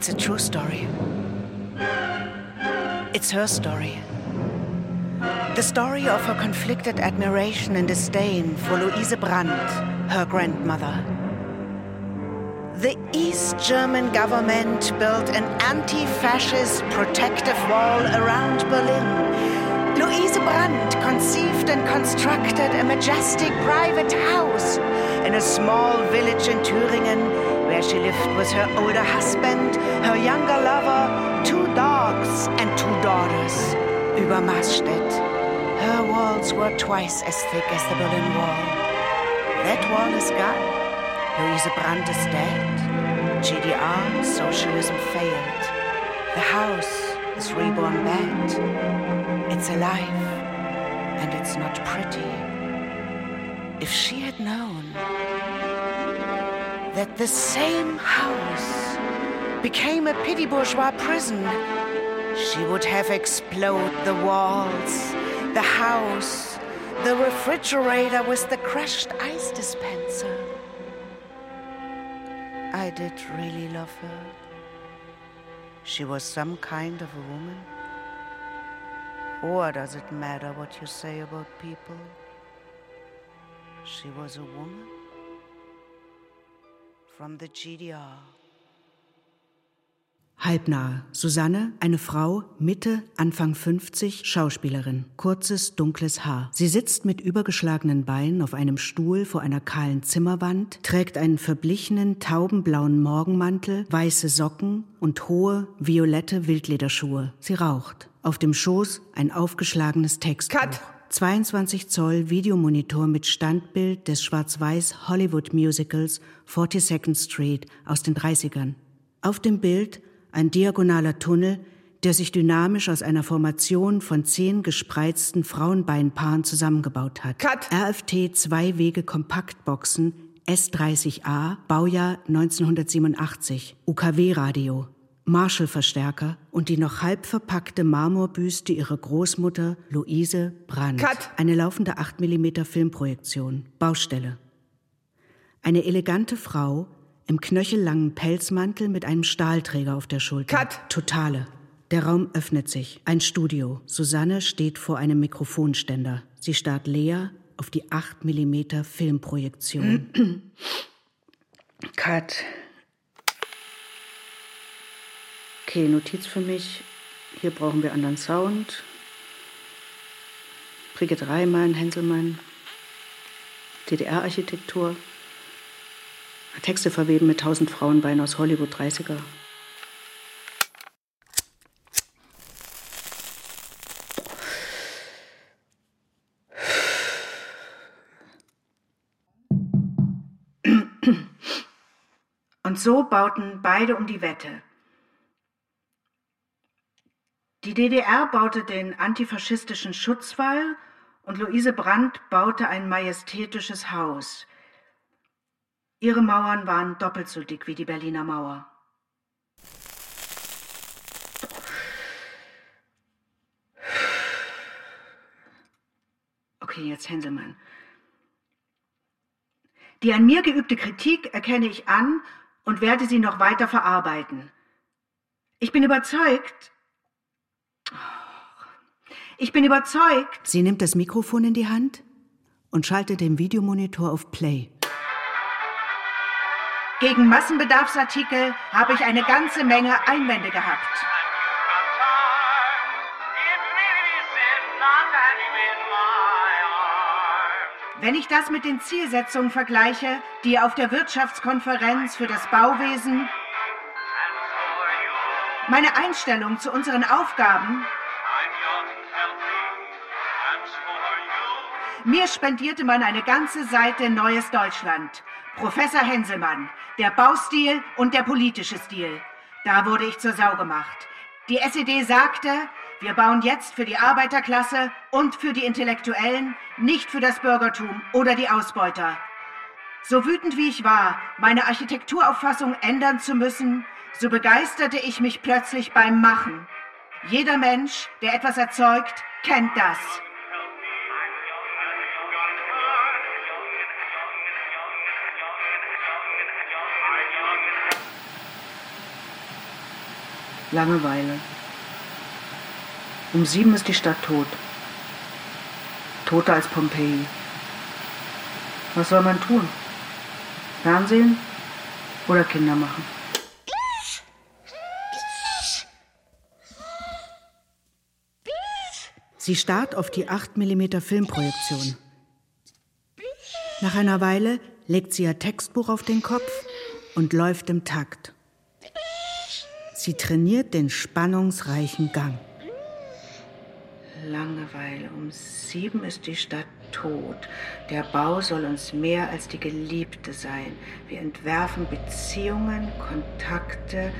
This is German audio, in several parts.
It's a true story. It's her story. The story of her conflicted admiration and disdain for Louise Brandt, her grandmother. The East German government built an anti fascist protective wall around Berlin. Louise Brandt conceived and constructed a majestic private house in a small village in Thüringen where she lived with her older husband, her younger lover, two dogs, and two daughters. Über. Her walls were twice as thick as the Berlin Wall. That wall is gone. Louise Brandt is dead. GDR, socialism failed. The house is reborn bad. It's alive, and it's not pretty. If she had known that the same house became a petty bourgeois prison, she would have exploded the walls, the house, the refrigerator with the crushed ice dispenser. I did really love her. She was some kind of a woman. Or does it matter what you say about people? She was a woman. Halbnahe. Susanne, eine Frau, Mitte, Anfang 50, Schauspielerin. Kurzes, dunkles Haar. Sie sitzt mit übergeschlagenen Beinen auf einem Stuhl vor einer kahlen Zimmerwand, trägt einen verblichenen, taubenblauen Morgenmantel, weiße Socken und hohe, violette Wildlederschuhe. Sie raucht. Auf dem Schoß ein aufgeschlagenes Textbuch. Cut. 22 Zoll Videomonitor mit Standbild des schwarz-weiß Hollywood Musicals 42nd Street aus den 30ern. Auf dem Bild ein diagonaler Tunnel, der sich dynamisch aus einer Formation von zehn gespreizten Frauenbeinpaaren zusammengebaut hat. Cut. RFT Zwei-Wege Kompaktboxen S30A, Baujahr 1987, UKW-Radio, Marshall-Verstärker und die noch halb verpackte Marmorbüste ihrer Großmutter Luise Brandt. Cut. Eine laufende 8 mm Filmprojektion. Baustelle. Eine elegante Frau im knöchellangen Pelzmantel mit einem Stahlträger auf der Schulter. Cut. Totale. Der Raum öffnet sich. Ein Studio. Susanne steht vor einem Mikrofonständer. Sie starrt leer auf die 8 mm Filmprojektion. Cut. Okay, Notiz für mich. Hier brauchen wir anderen Sound. Brigitte Reimann, Henselmann. DDR-Architektur. Texte verweben mit tausend Frauenbeinen aus Hollywood 30er. Und so bauten beide um die Wette. Die DDR baute den antifaschistischen Schutzwall und Luise Brandt baute ein majestätisches Haus. Ihre Mauern waren doppelt so dick wie die Berliner Mauer. Okay, jetzt Hänselmann. Die an mir geübte Kritik erkenne ich an und werde sie noch weiter verarbeiten. Ich bin überzeugt. Ich bin überzeugt. Sie nimmt das Mikrofon in die Hand und schaltet den Videomonitor auf Play. Gegen Massenbedarfsartikel habe ich eine ganze Menge Einwände gehabt. Wenn ich das mit den Zielsetzungen vergleiche, die auf der Wirtschaftskonferenz für das Bauwesen, meine Einstellung zu unseren Aufgaben, mir spendierte man eine ganze Seite Neues Deutschland. Professor Henselmann, der Baustil und der politische Stil. Da wurde ich zur Sau gemacht. Die SED sagte, wir bauen jetzt für die Arbeiterklasse und für die Intellektuellen, nicht für das Bürgertum oder die Ausbeuter. So wütend wie ich war, meine Architekturauffassung ändern zu müssen, so begeisterte ich mich plötzlich beim Machen. Jeder Mensch, der etwas erzeugt, kennt das. Langeweile. Um sieben ist die Stadt tot. Toter als Pompeji. Was soll man tun? Fernsehen oder Kinder machen? Sie starrt auf die 8 mm Filmprojektion. Nach einer Weile legt sie ihr Textbuch auf den Kopf und läuft im Takt. Sie trainiert den spannungsreichen Gang. Langeweile. Um sieben ist die Stadt tot. Der Bau soll uns mehr als die Geliebte sein. Wir entwerfen Beziehungen, Kontakte,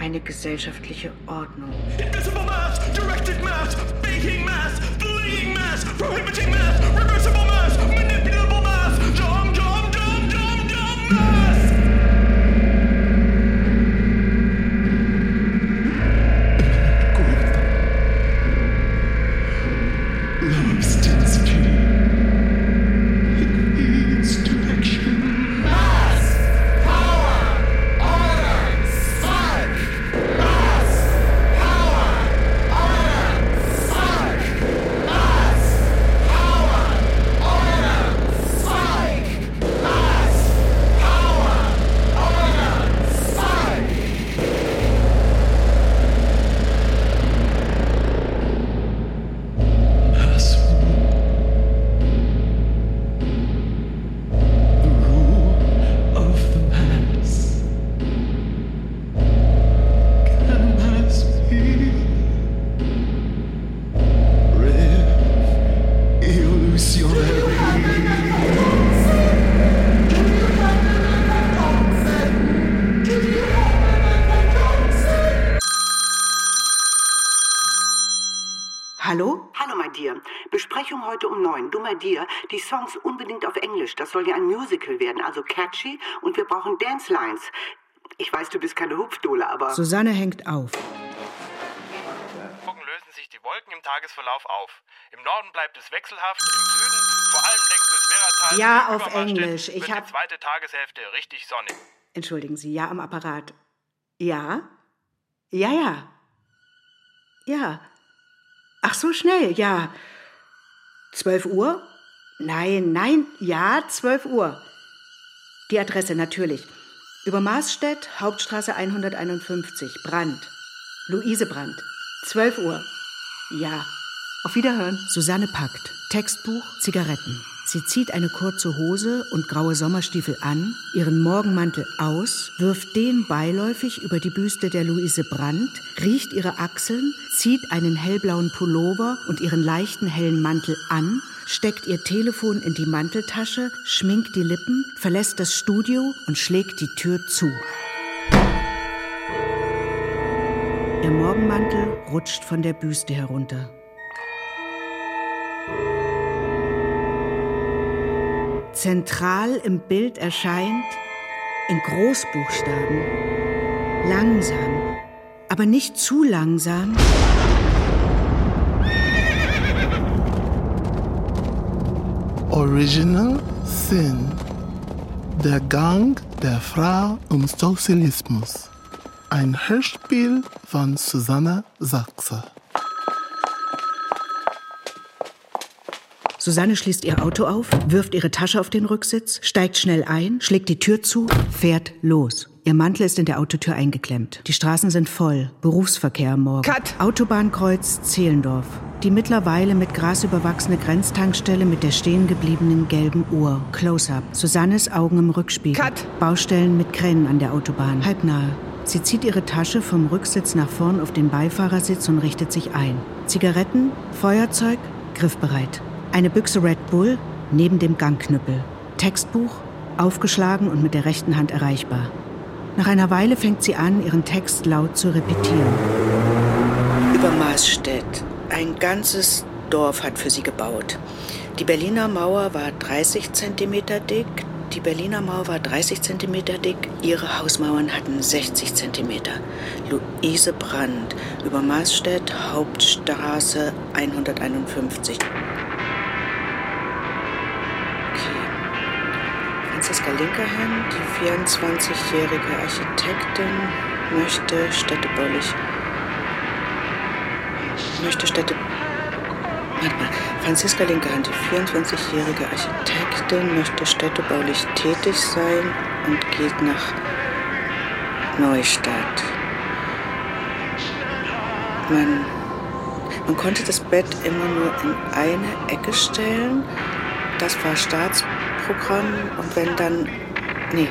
eine gesellschaftliche Ordnung. Invisible mass, directed mass, faking mass, deleting mass, prohibiting mass, reversible dir die Songs unbedingt auf Englisch. Das soll ja ein Musical werden, also catchy und wir brauchen Dance Lines. Ich weiß, du bist keine Hupfdohle, aber. Susanne hängt auf. Morgen lösen sich die Wolken im Tagesverlauf auf. Im Norden bleibt es wechselhaft, im Süden, vor allem längs des Werratals. Ja, auf Englisch. Ich habe. Die zweite Tageshälfte richtig sonnig. Entschuldigen Sie, ja, am Apparat. Ja? Ja, ja. Ja. Ach so schnell, ja. 12 Uhr? Nein, nein, ja, 12 Uhr. Die Adresse natürlich. Über Maßstedt, Hauptstraße 151, Brand. Luise Brand. 12 Uhr. Ja. Auf Wiederhören. Susanne packt. Textbuch, Zigaretten. Sie zieht eine kurze Hose und graue Sommerstiefel an, ihren Morgenmantel aus, wirft den beiläufig über die Büste der Luise Brandt, riecht ihre Achseln, zieht einen hellblauen Pullover und ihren leichten hellen Mantel an, steckt ihr Telefon in die Manteltasche, schminkt die Lippen, verlässt das Studio und schlägt die Tür zu. Ihr Morgenmantel rutscht von der Büste herunter. Zentral im Bild erscheint in Großbuchstaben langsam, aber nicht zu langsam. Original Sin. Der Gang der Frau um Sozialismus. Ein Hörspiel von Susanne Sachse. Susanne schließt ihr Auto auf, wirft ihre Tasche auf den Rücksitz, steigt schnell ein, schlägt die Tür zu, fährt los. Ihr Mantel ist in der Autotür eingeklemmt. Die Straßen sind voll. Berufsverkehr am Morgen. Cut! Autobahnkreuz Zehlendorf. Die mittlerweile mit Gras überwachsene Grenztankstelle mit der stehen gebliebenen gelben Uhr. Close-up. Susannes Augen im Rückspiegel. Cut! Baustellen mit Kränen an der Autobahn. Halbnahe. Sie zieht ihre Tasche vom Rücksitz nach vorn auf den Beifahrersitz und richtet sich ein. Zigaretten, Feuerzeug, griffbereit. Eine Büchse Red Bull neben dem Gangknüppel. Textbuch, aufgeschlagen und mit der rechten Hand erreichbar. Nach einer Weile fängt sie an, ihren Text laut zu repetieren. Über Maßstedt. Ein ganzes Dorf hat für sie gebaut. Die Berliner Mauer war 30 Zentimeter dick, die Berliner Mauer war 30 Zentimeter dick, ihre Hausmauern hatten 60 Zentimeter. Luise Brandt, über Maßstedt, Hauptstraße 151. Franziska Linkerhand, die 24-jährige Architektin, möchte städtebaulich möchte Städte. Warte mal. Franziska Linkerhand, die 24-jährige Architektin, möchte städtebaulich tätig sein und geht nach Neustadt. Man, man konnte das Bett immer nur in eine Ecke stellen. Das war Staatsprogramm. Und wenn dann. Nee.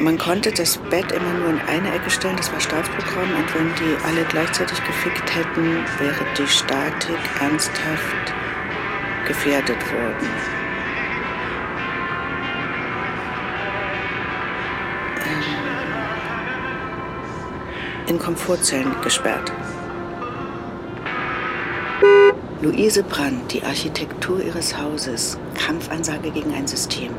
Man konnte das Bett immer nur in eine Ecke stellen, das war Staatsprogramm, und wenn die alle gleichzeitig gefickt hätten, wäre die Statik ernsthaft gefährdet worden. in Komfortzellen gesperrt. Luise Brandt, die Architektur ihres Hauses, Kampfansage gegen ein System.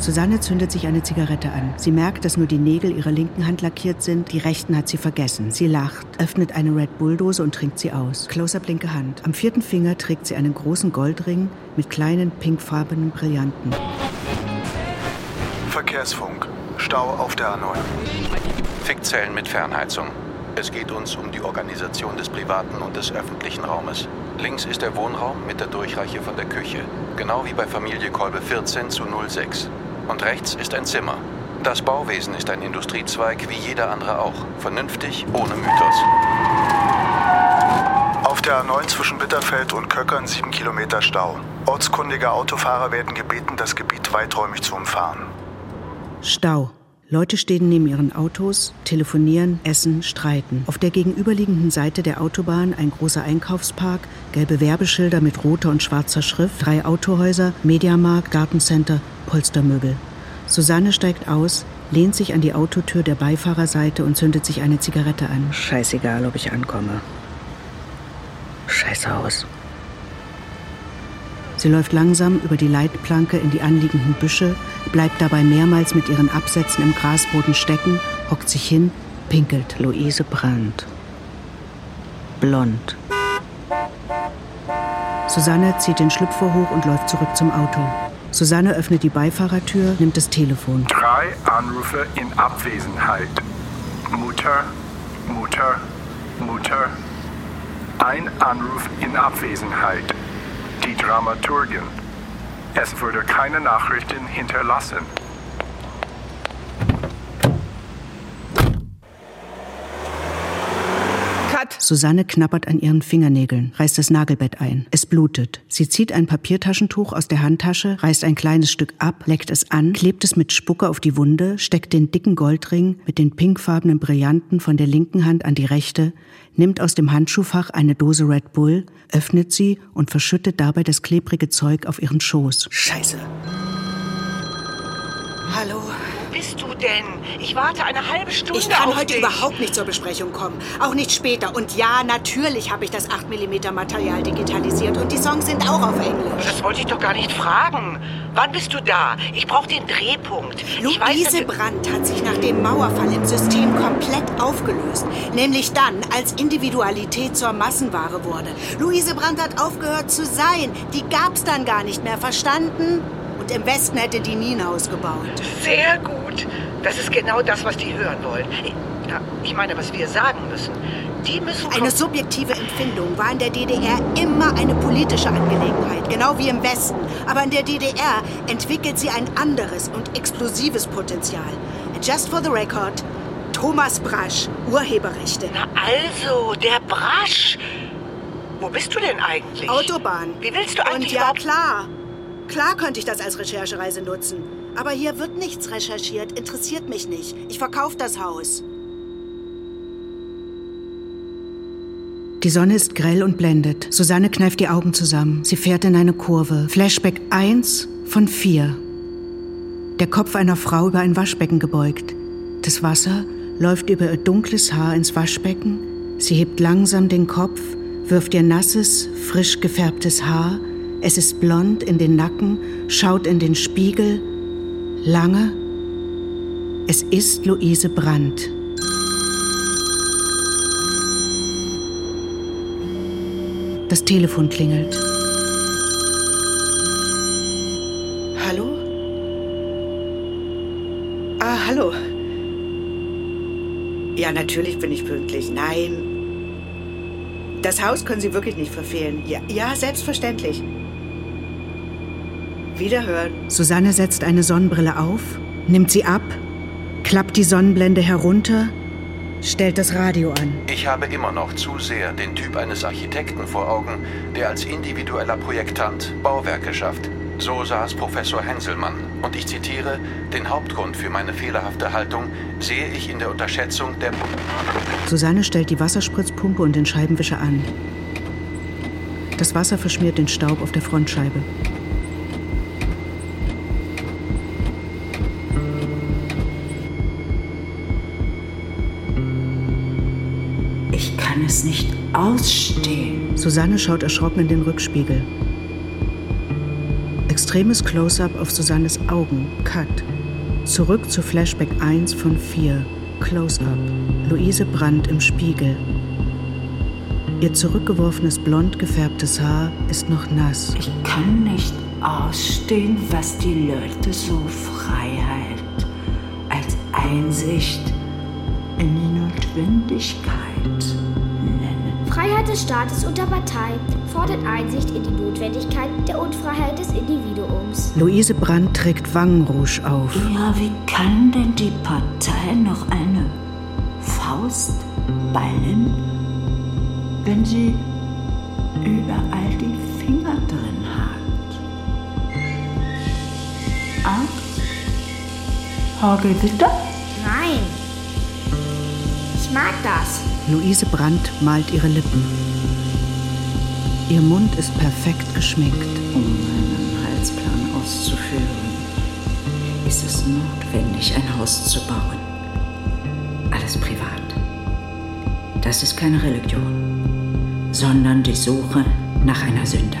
Susanne zündet sich eine Zigarette an. Sie merkt, dass nur die Nägel ihrer linken Hand lackiert sind. Die rechten hat sie vergessen. Sie lacht, öffnet eine Red Bull-Dose und trinkt sie aus. Close-up linke Hand. Am vierten Finger trägt sie einen großen Goldring mit kleinen pinkfarbenen Brillanten. Verkehrsfunk. Stau auf der A9. Fickzellen mit Fernheizung. Es geht uns um die Organisation des privaten und des öffentlichen Raumes. Links ist der Wohnraum mit der Durchreiche von der Küche. Genau wie bei Familie Kolbe 14 zu 06. Und rechts ist ein Zimmer. Das Bauwesen ist ein Industriezweig wie jeder andere auch. Vernünftig, ohne Mythos. Auf der A9 zwischen Bitterfeld und Köckern sieben Kilometer Stau. Ortskundige Autofahrer werden gebeten, das Gebiet weiträumig zu umfahren. Stau. Leute stehen neben ihren Autos, telefonieren, essen, streiten. Auf der gegenüberliegenden Seite der Autobahn ein großer Einkaufspark, gelbe Werbeschilder mit roter und schwarzer Schrift, drei Autohäuser, Mediamarkt, Gartencenter, Polstermöbel. Susanne steigt aus, lehnt sich an die Autotür der Beifahrerseite und zündet sich eine Zigarette an. Scheißegal, ob ich ankomme. Scheiß Haus. Sie läuft langsam über die Leitplanke in die anliegenden Büsche, bleibt dabei mehrmals mit ihren Absätzen im Grasboden stecken, hockt sich hin, pinkelt. Luise Brandt. Blond. Susanne zieht den Schlüpfer hoch und läuft zurück zum Auto. Susanne öffnet die Beifahrertür, nimmt das Telefon. Drei Anrufe in Abwesenheit. Mutter, Mutter, Mutter. Ein Anruf in Abwesenheit die Dramaturgin. Es wurde keine Nachrichten hinterlassen. Cut. Susanne knabbert an ihren Fingernägeln, reißt das Nagelbett ein. Es blutet. Sie zieht ein Papiertaschentuch aus der Handtasche, reißt ein kleines Stück ab, leckt es an, klebt es mit Spucke auf die Wunde, steckt den dicken Goldring mit den pinkfarbenen Brillanten von der linken Hand an die rechte, nimmt aus dem Handschuhfach eine Dose Red Bull, öffnet sie und verschüttet dabei das klebrige Zeug auf ihren Schoß. Scheiße. Hallo. Bist du denn? Ich warte eine halbe Stunde Ich kann heute dich. überhaupt nicht zur Besprechung kommen. Auch nicht später. Und ja, natürlich habe ich das 8mm Material digitalisiert. Und die Songs sind auch auf Englisch. Das wollte ich doch gar nicht fragen. Wann bist du da? Ich brauche den Drehpunkt. Luise Brandt hat sich nach dem Mauerfall im System komplett aufgelöst. Nämlich dann, als Individualität zur Massenware wurde. Luise Brandt hat aufgehört zu sein. Die gab's dann gar nicht mehr, verstanden? Und im Westen hätte die nie ein Haus gebaut. Sehr gut. Das ist genau das, was die hören wollen. Ich meine, was wir sagen müssen. Die müssen... Eine subjektive Empfindung war in der DDR immer eine politische Angelegenheit, genau wie im Westen. Aber in der DDR entwickelt sie ein anderes und explosives Potenzial. And just for the record, Thomas Brasch, Urheberrechte. Na also, der Brasch. Wo bist du denn eigentlich? Autobahn. Wie willst du eigentlich Und ja, klar. Klar könnte ich das als Recherchereise nutzen. Aber hier wird nichts recherchiert, interessiert mich nicht. Ich verkaufe das Haus. Die Sonne ist grell und blendet. Susanne kneift die Augen zusammen. Sie fährt in eine Kurve. Flashback 1 von 4. Der Kopf einer Frau über ein Waschbecken gebeugt. Das Wasser läuft über ihr dunkles Haar ins Waschbecken. Sie hebt langsam den Kopf, wirft ihr nasses, frisch gefärbtes Haar. Es ist blond in den Nacken, schaut in den Spiegel lange. Es ist Luise Brandt. Das Telefon klingelt. Hallo? Ah, hallo. Ja, natürlich bin ich pünktlich. Nein. Das Haus können Sie wirklich nicht verfehlen. Ja, ja selbstverständlich. Wiederhören. Susanne setzt eine Sonnenbrille auf, nimmt sie ab, klappt die Sonnenblende herunter, stellt das Radio an. Ich habe immer noch zu sehr den Typ eines Architekten vor Augen, der als individueller Projektant Bauwerke schafft. So saß Professor Henselmann. Und ich zitiere, den Hauptgrund für meine fehlerhafte Haltung sehe ich in der Unterschätzung der... Susanne stellt die Wasserspritzpumpe und den Scheibenwischer an. Das Wasser verschmiert den Staub auf der Frontscheibe. Es nicht ausstehen. Susanne schaut erschrocken in den Rückspiegel. Extremes Close-up auf Susannes Augen. Cut. Zurück zu Flashback 1 von 4. Close-up. Luise Brandt im Spiegel. Ihr zurückgeworfenes blond gefärbtes Haar ist noch nass. Ich kann nicht ausstehen, was die Leute so Freiheit als Einsicht in die Notwendigkeit. Freiheit des Staates und der Partei fordert Einsicht in die Notwendigkeit der Unfreiheit des Individuums. Luise Brandt trägt Wangenrouge auf. Ja, wie kann denn die Partei noch eine Faust ballen, wenn sie überall die Finger drin hat? Ah? Hagelwitter? Nein. Ich mag das. Luise Brandt malt ihre Lippen. Ihr Mund ist perfekt geschminkt. Um meinen Heilsplan auszuführen, ist es notwendig, ein Haus zu bauen. Alles privat. Das ist keine Religion, sondern die Suche nach einer Sünde.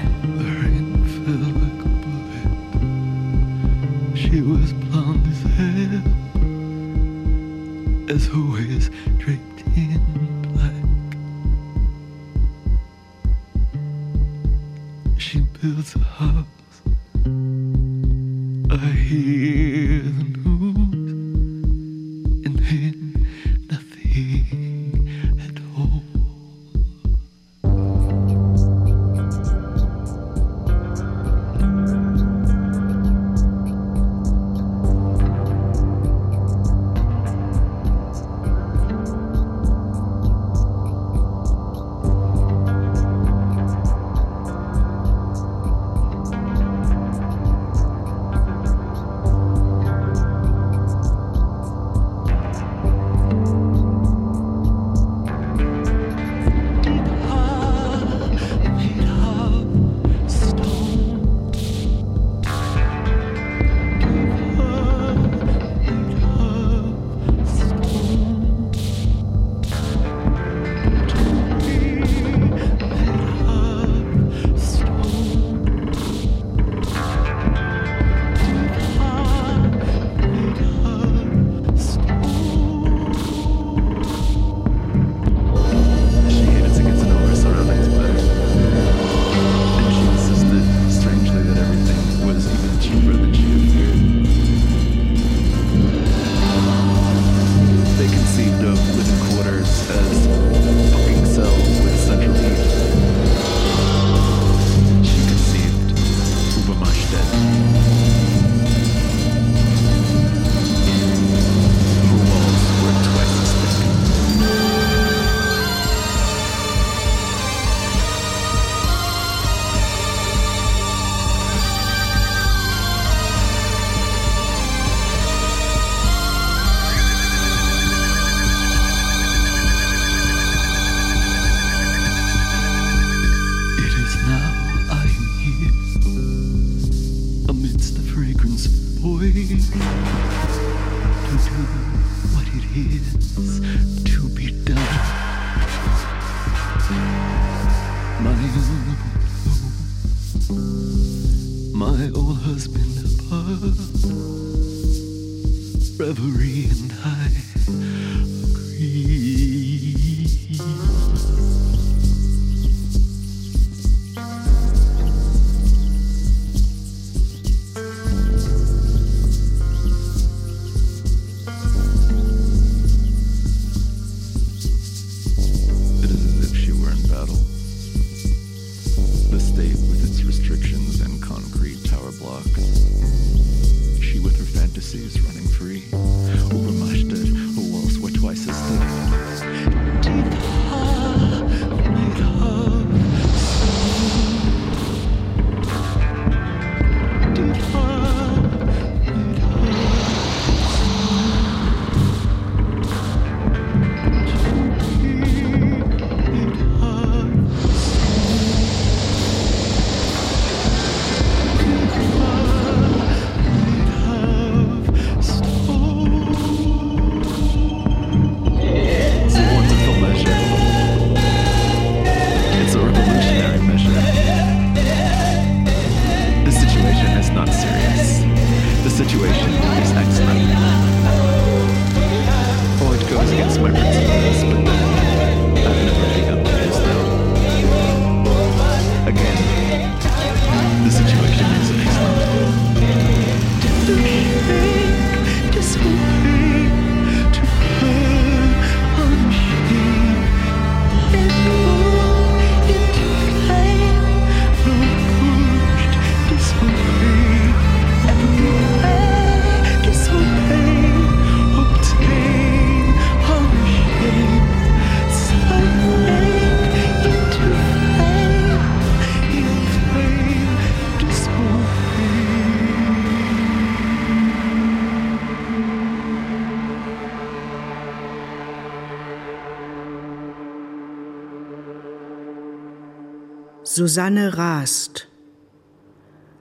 Susanne rast.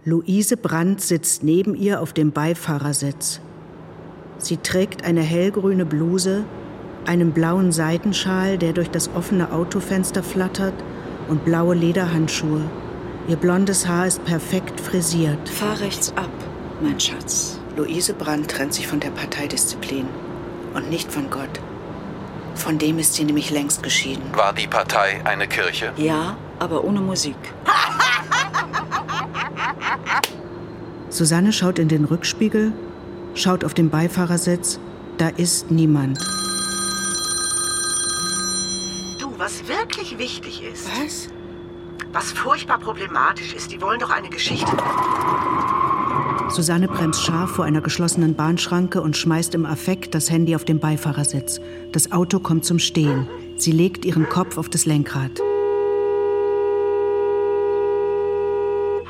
Luise Brandt sitzt neben ihr auf dem Beifahrersitz. Sie trägt eine hellgrüne Bluse, einen blauen Seidenschal, der durch das offene Autofenster flattert, und blaue Lederhandschuhe. Ihr blondes Haar ist perfekt frisiert. Fahr rechts ab, mein Schatz. Luise Brandt trennt sich von der Parteidisziplin und nicht von Gott. Von dem ist sie nämlich längst geschieden. War die Partei eine Kirche? Ja, aber ohne Musik. Susanne schaut in den Rückspiegel, schaut auf den Beifahrersitz. Da ist niemand. Du, was wirklich wichtig ist. Was? Was furchtbar problematisch ist, die wollen doch eine Geschichte. Susanne bremst scharf vor einer geschlossenen Bahnschranke und schmeißt im Affekt das Handy auf den Beifahrersitz. Das Auto kommt zum Stehen. Sie legt ihren Kopf auf das Lenkrad.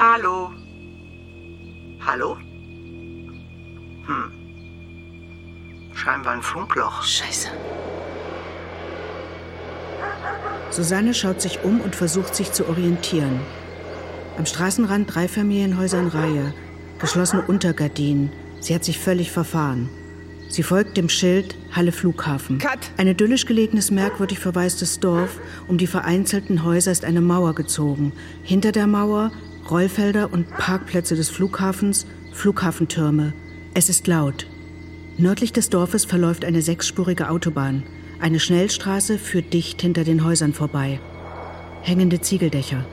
Hallo? Hallo? Hm. Scheinbar ein Funkloch. Scheiße. Susanne schaut sich um und versucht sich zu orientieren. Am Straßenrand drei Familienhäuser in Reihe, geschlossene Untergardinen. Sie hat sich völlig verfahren. Sie folgt dem Schild Halle Flughafen. Cut. Ein idyllisch gelegenes, merkwürdig verwaistes Dorf. Um die vereinzelten Häuser ist eine Mauer gezogen. Hinter der Mauer Rollfelder und Parkplätze des Flughafens, Flughafentürme. Es ist laut. Nördlich des Dorfes verläuft eine sechsspurige Autobahn. Eine Schnellstraße führt dicht hinter den Häusern vorbei. Hängende Ziegeldächer.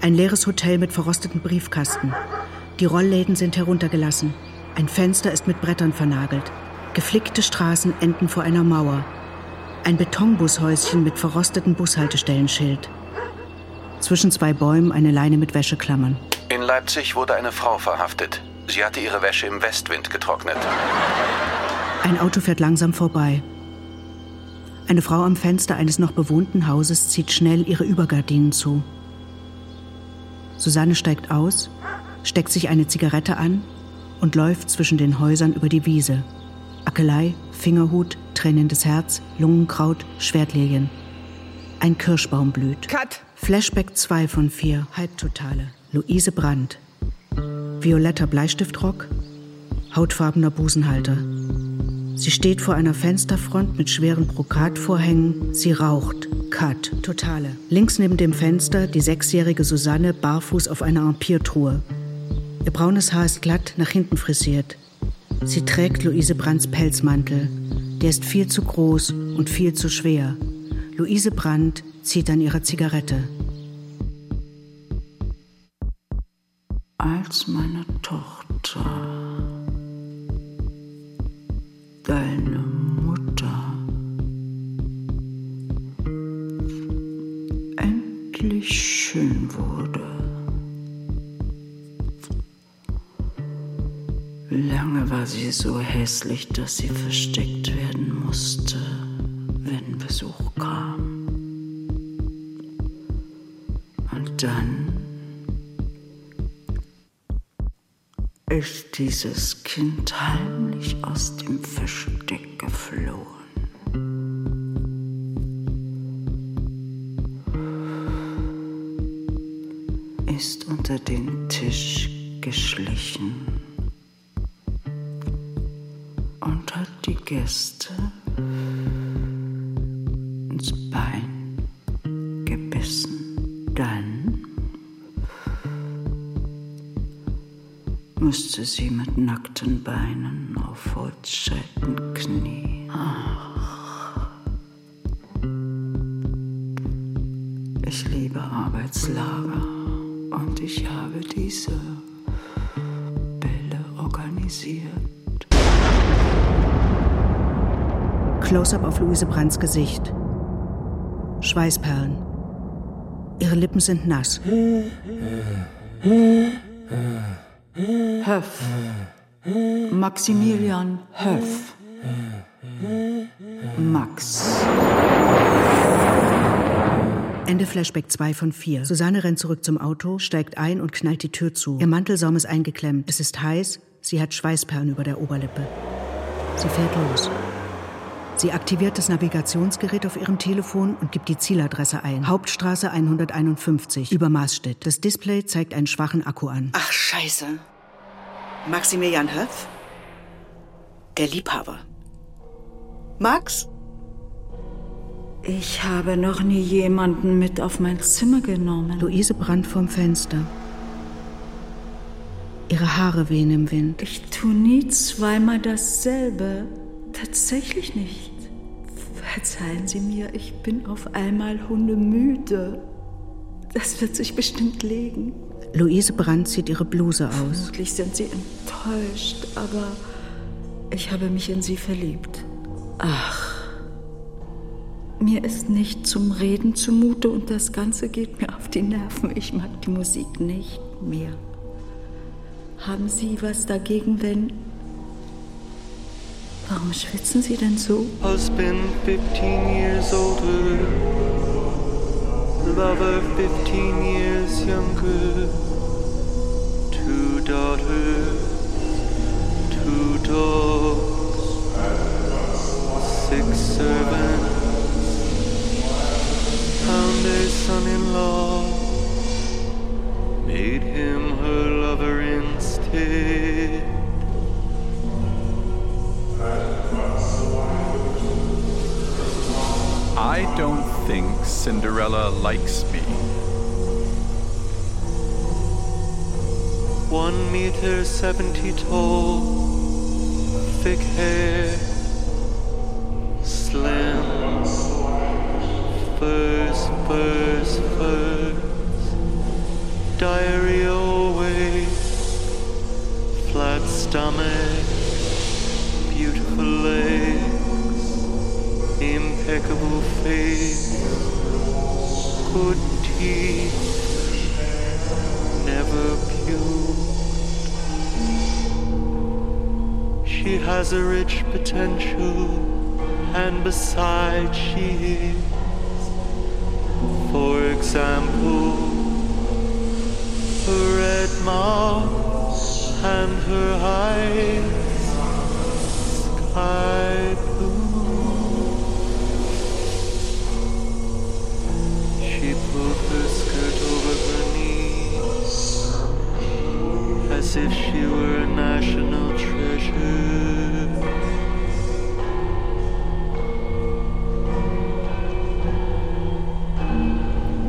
Ein leeres Hotel mit verrosteten Briefkasten. Die Rollläden sind heruntergelassen. Ein Fenster ist mit Brettern vernagelt. Geflickte Straßen enden vor einer Mauer. Ein Betonbushäuschen mit verrosteten Bushaltestellenschild. Zwischen zwei Bäumen eine Leine mit Wäscheklammern. In Leipzig wurde eine Frau verhaftet. Sie hatte ihre Wäsche im Westwind getrocknet. Ein Auto fährt langsam vorbei. Eine Frau am Fenster eines noch bewohnten Hauses zieht schnell ihre Übergardinen zu. Susanne steigt aus, steckt sich eine Zigarette an und läuft zwischen den Häusern über die Wiese. Akelei, Fingerhut, tränendes Herz, Lungenkraut, Schwertlilien. Ein Kirschbaum blüht. Cut. Flashback 2 von 4, Halbtotale. Luise Brandt. Violetter Bleistiftrock, hautfarbener Busenhalter. Sie steht vor einer Fensterfront mit schweren Brokatvorhängen. Sie raucht. Cut. Totale. Links neben dem Fenster die sechsjährige Susanne barfuß auf einer Empirtruhe. Ihr braunes Haar ist glatt nach hinten frisiert. Sie trägt Luise Brandts Pelzmantel. Der ist viel zu groß und viel zu schwer. Luise Brandt zieht an ihrer Zigarette. als meine Tochter. Deine Mutter. Endlich schön wurde. Lange war sie so hässlich, dass sie versteckt werden musste. Ist dieses Kind heimlich aus dem Versteck geflohen. Ist unter den Tisch geschlichen und hat die Gäste nackten Beinen auf Holzscheiten knien. Ach. Ich liebe Arbeitslager und ich habe diese Bälle organisiert. Close-up auf Luise Brands Gesicht. Schweißperlen. Ihre Lippen sind nass. Höff. Maximilian Höff. Max. Ende Flashback 2 von 4. Susanne rennt zurück zum Auto, steigt ein und knallt die Tür zu. Ihr Mantelsaum ist eingeklemmt. Es ist heiß. Sie hat Schweißperlen über der Oberlippe. Sie fährt los. Sie aktiviert das Navigationsgerät auf ihrem Telefon und gibt die Zieladresse ein. Hauptstraße 151, über Maßstedt. Das Display zeigt einen schwachen Akku an. Ach, scheiße. Maximilian Höpf? Der Liebhaber. Max? Ich habe noch nie jemanden mit auf mein Zimmer genommen. Luise brannt vorm Fenster. Ihre Haare wehen im Wind. Ich tue nie zweimal dasselbe. Tatsächlich nicht. Verzeihen Sie mir, ich bin auf einmal hundemüde. Das wird sich bestimmt legen. Luise Brandt zieht ihre Bluse aus. Vermutlich sind Sie enttäuscht, aber ich habe mich in Sie verliebt. Ach. Mir ist nicht zum Reden zumute und das Ganze geht mir auf die Nerven. Ich mag die Musik nicht mehr. Haben Sie was dagegen, wenn... Warum schwitzen Sie denn so? Husband 15 years older, lover 15 years younger, two daughters, two dogs, six servants, found a son-in-law, made him her lover instead. I don't think Cinderella likes me. One meter seventy tall, thick hair, slim, furs, furs, furs, diarrhea always, flat stomach, beautiful legs, impeccable face, good teeth, never puked. She has a rich potential, and besides, she is, for example, her red mouth and her eyes, sky blue. She were a national treasure.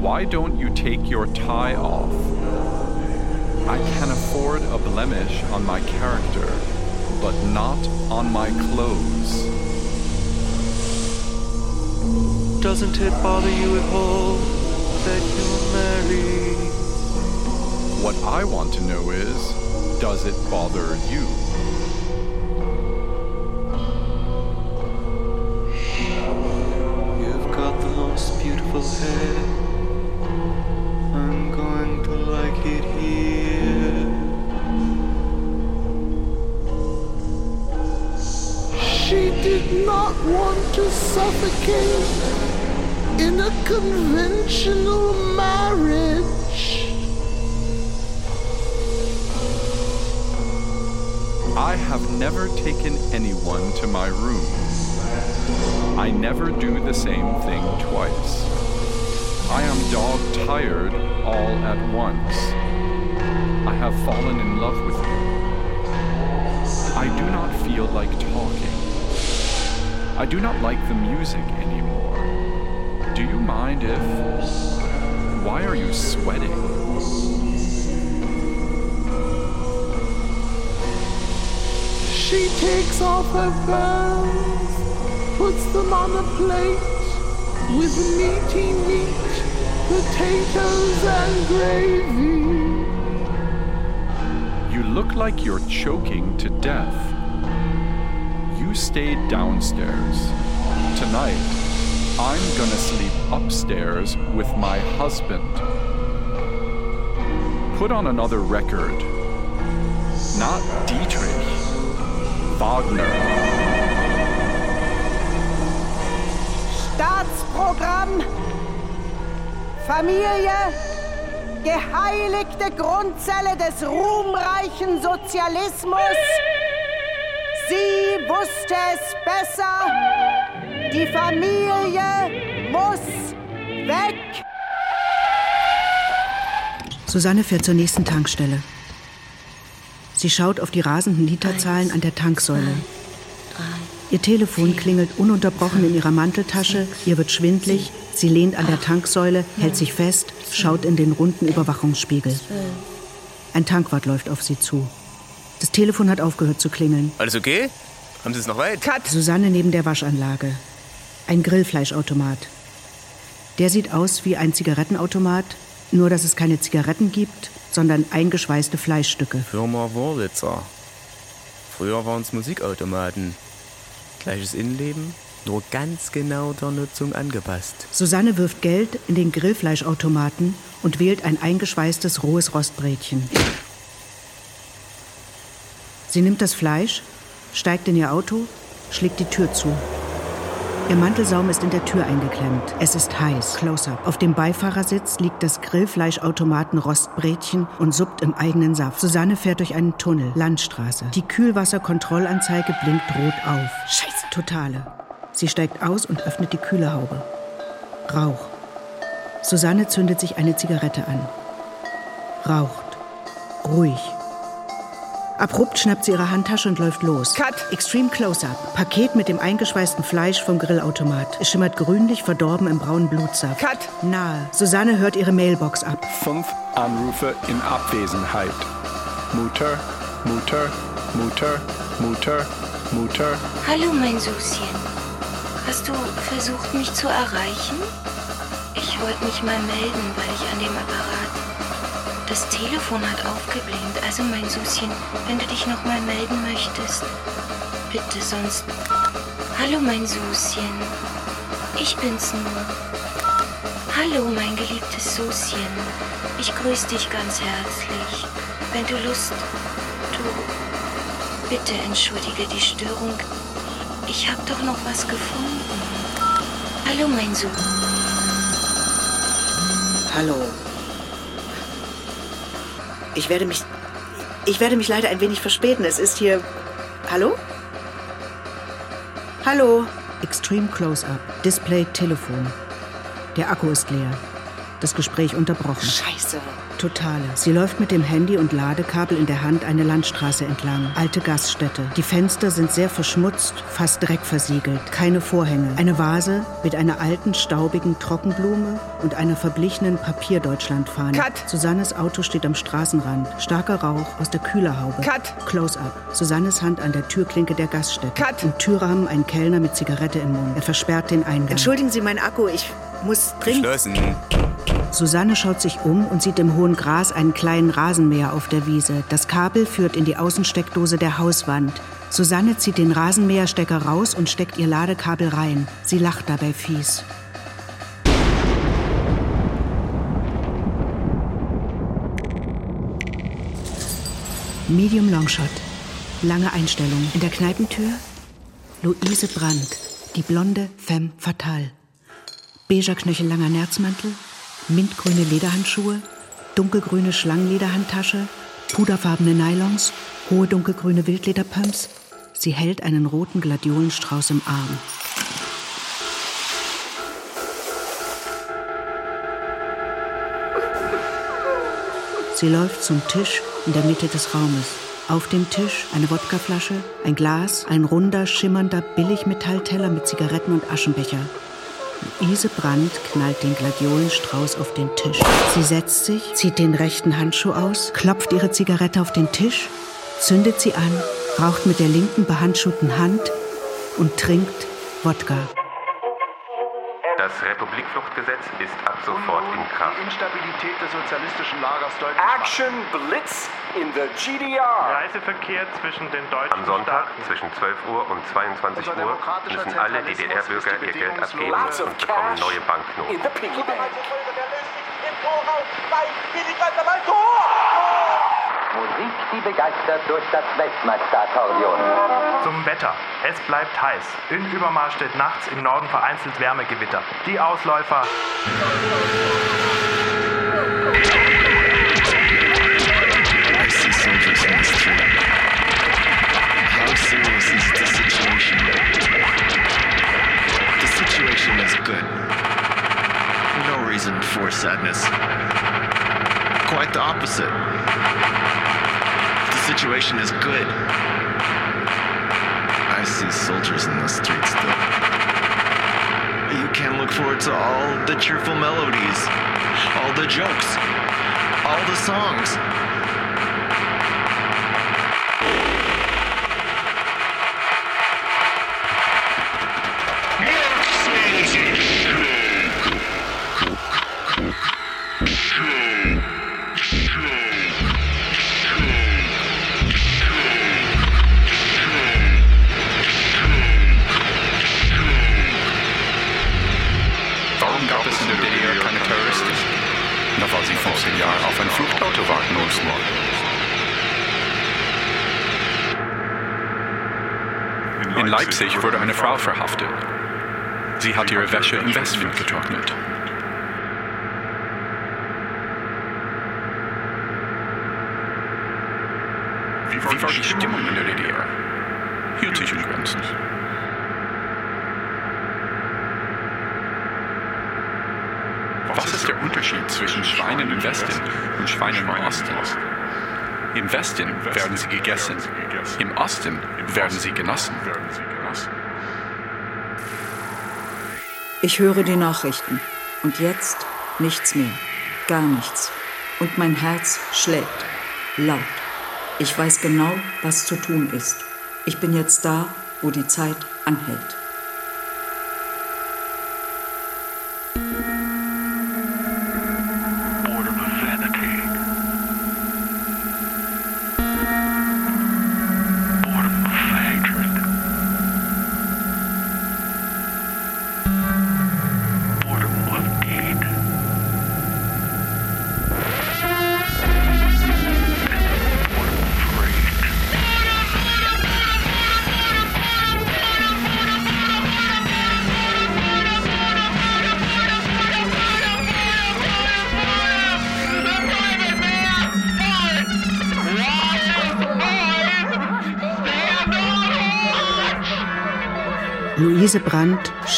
Why don't you take your tie off? I can afford a blemish on my character, but not on my clothes. Doesn't it bother you at all that you marry? What I want to know is, does it bother you? I do not like the music anymore. Do you mind if. Why are you sweating? She takes off her clothes, puts them on a plate with meaty meat, potatoes, and gravy. You look like you're choking to death. Stayed downstairs. Tonight, I'm gonna sleep upstairs with my husband. Put on another record. Not Dietrich. Wagner. Staatsprogramm. Familie. Geheiligte Grundzelle des ruhmreichen Sozialismus. Sie wusste es besser. Die Familie muss weg. Susanne fährt zur nächsten Tankstelle. Sie schaut auf die rasenden Literzahlen an der Tanksäule. Ihr Telefon klingelt ununterbrochen in ihrer Manteltasche, ihr wird schwindlig, sie lehnt an der Tanksäule, hält sich fest, schaut in den runden Überwachungsspiegel. Ein Tankwart läuft auf sie zu. Das Telefon hat aufgehört zu klingeln. Alles okay? Haben Sie es noch weit? Cut! Susanne neben der Waschanlage. Ein Grillfleischautomat. Der sieht aus wie ein Zigarettenautomat, nur dass es keine Zigaretten gibt, sondern eingeschweißte Fleischstücke. Firma Wurlitzer. Früher waren es Musikautomaten. Gleiches Innenleben, nur ganz genau der Nutzung angepasst. Susanne wirft Geld in den Grillfleischautomaten und wählt ein eingeschweißtes rohes Rostbrätchen. Sie nimmt das Fleisch, steigt in ihr Auto, schlägt die Tür zu. Ihr Mantelsaum ist in der Tür eingeklemmt. Es ist heiß. Close-up. Auf dem Beifahrersitz liegt das Grillfleischautomaten Rostbrätchen und suppt im eigenen Saft. Susanne fährt durch einen Tunnel. Landstraße. Die Kühlwasserkontrollanzeige blinkt rot auf. Scheiße. Totale. Sie steigt aus und öffnet die Kühlerhaube. Rauch. Susanne zündet sich eine Zigarette an. Raucht. Ruhig. Abrupt schnappt sie ihre Handtasche und läuft los. Cut! Extreme Close-Up. Paket mit dem eingeschweißten Fleisch vom Grillautomat. Es schimmert grünlich verdorben im braunen Blutsaft. Cut! Nahe. Susanne hört ihre Mailbox ab. Fünf Anrufe in Abwesenheit. Mutter, Mutter, Mutter, Mutter, Mutter. Hallo, mein Suschen. Hast du versucht, mich zu erreichen? Ich wollte mich mal melden, weil ich an dem Apparat. Das Telefon hat aufgeblinkt. Also, mein Suschen, wenn du dich noch mal melden möchtest. Bitte, sonst. Hallo, mein Suschen. Ich bin's nur. Hallo, mein geliebtes Suschen. Ich grüße dich ganz herzlich. Wenn du Lust. Du. Bitte entschuldige die Störung. Ich hab doch noch was gefunden. Hallo, mein Suchen. Hallo. Ich werde mich. Ich werde mich leider ein wenig verspäten. Es ist hier. Hallo? Hallo? Extreme Close-Up. Display Telefon. Der Akku ist leer. Das Gespräch unterbrochen. Scheiße. Totale. Sie läuft mit dem Handy und Ladekabel in der Hand eine Landstraße entlang. Alte Gaststätte. Die Fenster sind sehr verschmutzt, fast dreckversiegelt. Keine Vorhänge. Eine Vase mit einer alten, staubigen Trockenblume und einer verblichenen Papierdeutschlandfahne. Cut. Susannes Auto steht am Straßenrand. Starker Rauch aus der Kühlerhaube. Cut. Close-up. Susannes Hand an der Türklinke der Gaststätte. Cut. Im Türrahmen ein Kellner mit Zigarette im Mund. Er versperrt den Eingang. Entschuldigen Sie mein Akku, ich muss dringend. Geschlossen. Susanne schaut sich um und sieht im hohen Gras einen kleinen Rasenmäher auf der Wiese. Das Kabel führt in die Außensteckdose der Hauswand. Susanne zieht den Rasenmäherstecker raus und steckt ihr Ladekabel rein. Sie lacht dabei fies. Medium Longshot. Lange Einstellung. In der Kneipentür Luise Brandt. Die blonde Femme fatale. Beiger knöchellanger Nerzmantel, mintgrüne Lederhandschuhe, dunkelgrüne Schlangenlederhandtasche, puderfarbene Nylons, hohe dunkelgrüne Wildlederpumps. Sie hält einen roten Gladiolenstrauß im Arm. Sie läuft zum Tisch in der Mitte des Raumes. Auf dem Tisch eine Wodkaflasche, ein Glas, ein runder, schimmernder Billigmetallteller mit Zigaretten und Aschenbecher. Luise Brandt knallt den Gladiolenstrauß auf den Tisch. Sie setzt sich, zieht den rechten Handschuh aus, klopft ihre Zigarette auf den Tisch, zündet sie an, raucht mit der linken behandschuhten Hand und trinkt Wodka. Das Republikfluchtgesetz ist ab sofort in Kraft. Instabilität des sozialistischen Lagers deutlich Action Blitz in the GDR. Reiseverkehr zwischen den deutschen Am Sonntag Staaten. zwischen 12 Uhr und 22 Uhr müssen alle DDR-Bürger ihr Geld abgeben und bekommen neue Banknoten. In the piggy bank. Musik, die begeistert durch das Weltmeisterakkordeon. Zum Wetter. Es bleibt heiß. In Übermar steht nachts im Norden vereinzelt Wärmegewitter. Die Ausläufer. Sadness. Quite the opposite. The situation is good. I see soldiers in the streets still. You can look forward to all the cheerful melodies, all the jokes, all the songs. Warum gab es in der DDR keine Terroristen? Na, weil sie 15 Jahre auf ein Fluchtauto warten mussten. In Leipzig wurde eine Frau verhaftet. Sie hat ihre Wäsche im Westwind getrocknet. Wie war die Stimmung in der DDR? Hielt sich in Grenzen. Was ist der Unterschied zwischen Schweinen im Westen und Schweinen im Osten? Im Westen werden sie gegessen, im Osten werden sie genossen. Ich höre die Nachrichten. Und jetzt nichts mehr. Gar nichts. Und mein Herz schlägt. Laut. Ich weiß genau, was zu tun ist. Ich bin jetzt da, wo die Zeit anhält.